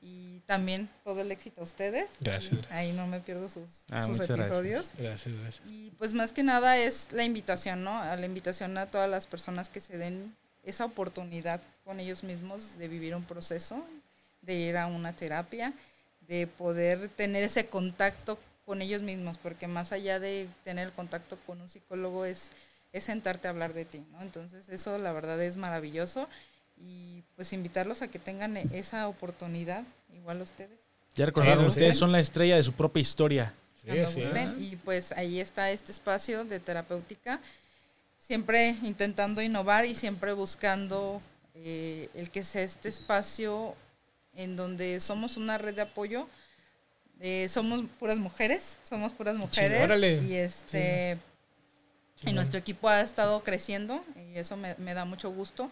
S3: y también todo el éxito a ustedes.
S1: Gracias,
S3: Y
S1: gracias.
S3: Ahí no me pierdo sus,
S2: Ah,
S3: sus
S2: muchas gracias.
S3: episodios.
S1: Gracias, gracias.
S3: Y pues más que nada es la invitación, ¿no? A la invitación a todas las personas que se den esa oportunidad con ellos mismos de vivir un proceso, de ir a una terapia, de poder tener ese contacto con ellos mismos, porque más allá de tener el contacto con un psicólogo es, es sentarte a hablar de ti, ¿no? Entonces eso la verdad es maravilloso y pues invitarlos a que tengan esa oportunidad, igual ustedes.
S2: Ya recordaron,
S1: Sí,
S2: ustedes
S1: sí.
S2: son la estrella de su propia historia.
S1: Sí, es.
S3: gusten. Y pues ahí está este espacio de terapéutica, siempre intentando innovar y siempre buscando eh, el que sea este espacio en donde somos una red de apoyo. eh, somos puras mujeres, somos puras mujeres y este y nuestro equipo ha estado creciendo y eso me, me da mucho gusto.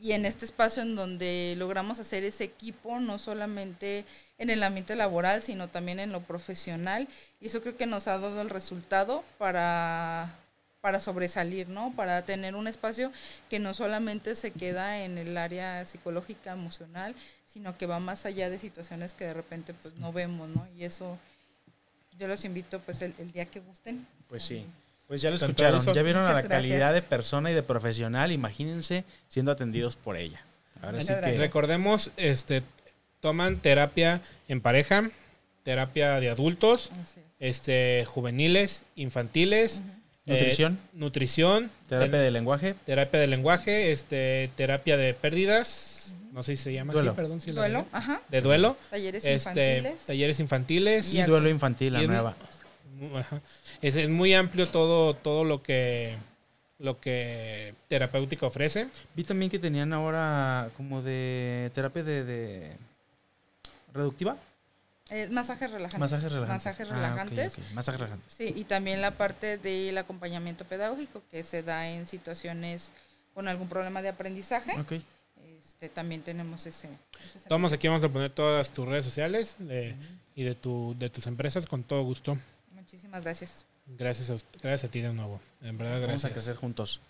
S3: Y en este espacio en donde logramos hacer ese equipo, no solamente en el ambiente laboral, sino también en lo profesional. Y eso creo que nos ha dado el resultado para para sobresalir, ¿no? Para tener un espacio que no solamente se queda en el área psicológica, emocional, sino que va más allá de situaciones que de repente pues no vemos, ¿no? Y eso yo los invito pues el, el día que gusten.
S2: Pues sí. Pues ya lo escucharon, ya vieron a la calidad de persona y de profesional, imagínense siendo atendidos por ella. Ahora sí que.
S1: Recordemos, este, toman terapia en pareja, terapia de adultos,
S3: es.
S1: este, juveniles, infantiles,
S2: nutrición,
S1: nutrición,
S2: terapia
S1: eh,
S2: de lenguaje,
S1: terapia de lenguaje, este, terapia de pérdidas, no sé si se llama
S2: Duelo.
S1: así, perdón si lo
S3: Duelo, ajá.
S1: de duelo,
S3: Talleres
S1: este,
S3: infantiles.
S1: talleres infantiles
S2: y
S3: Y
S2: duelo infantil, la nueva.
S1: Ajá. Es, es muy amplio todo, todo lo que lo que terapéutica ofrece.
S2: Vi también que tenían ahora como de terapia de, de reductiva.
S3: Eh, masajes relajantes.
S2: Masajes relajantes.
S3: Masajes
S2: Ah,
S3: relajantes.
S2: Masajes relajantes.
S3: Sí, y también la parte del acompañamiento pedagógico que se da en situaciones con algún problema de aprendizaje.
S2: Ok.
S3: Este, también tenemos ese. ese
S1: Tomás, aquí vamos a poner todas tus redes sociales de- y de, tu, de tus empresas con todo gusto.
S3: Muchísimas gracias.
S1: Gracias a, usted- gracias a ti de nuevo. En verdad,
S2: Vamos a
S1: gracias.
S2: crecer juntos.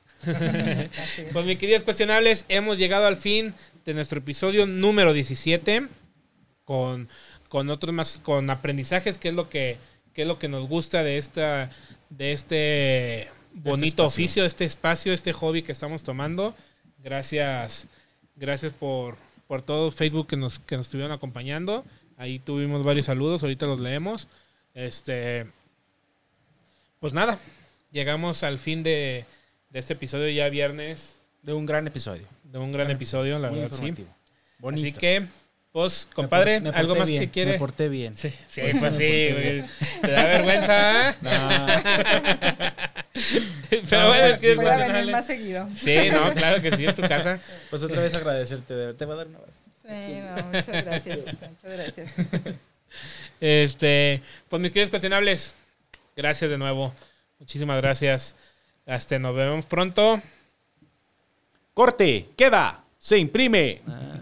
S1: Pues mis queridos cuestionables, hemos llegado al fin de nuestro episodio número 17 con, con otros más, con aprendizajes, que es lo que, que es lo que nos gusta de esta, de este bonito
S2: espacio.
S1: oficio, este espacio, este hobby que estamos tomando. Gracias, gracias por, por todo Facebook que nos, que nos estuvieron acompañando. Ahí tuvimos varios saludos, ahorita los leemos. Este, pues nada, llegamos al fin de, de este episodio ya viernes
S2: De un gran episodio.
S1: de un gran episodio, la verdad, sí.
S2: Bonito.
S1: Así que, pues,
S2: Me
S1: compadre,
S2: por- me
S1: ¿algo más
S2: bien,
S1: que quiere?
S2: Me porté bien.
S1: Sí, sí, fue así, güey. ¿Te da vergüenza? eh? Pero
S2: No,
S1: bueno, es que es
S3: Voy a venir más seguido.
S1: Sí, no, claro que sí, es tu casa.
S2: Pues otra vez agradecerte. de- Te voy a dar una vez.
S3: Sí, no, muchas gracias. Muchas gracias.
S1: Este, pues mis queridos cuestionables, gracias de nuevo. Muchísimas gracias. Hasta nos vemos pronto.
S4: Corte, queda, se imprime.
S2: Ah.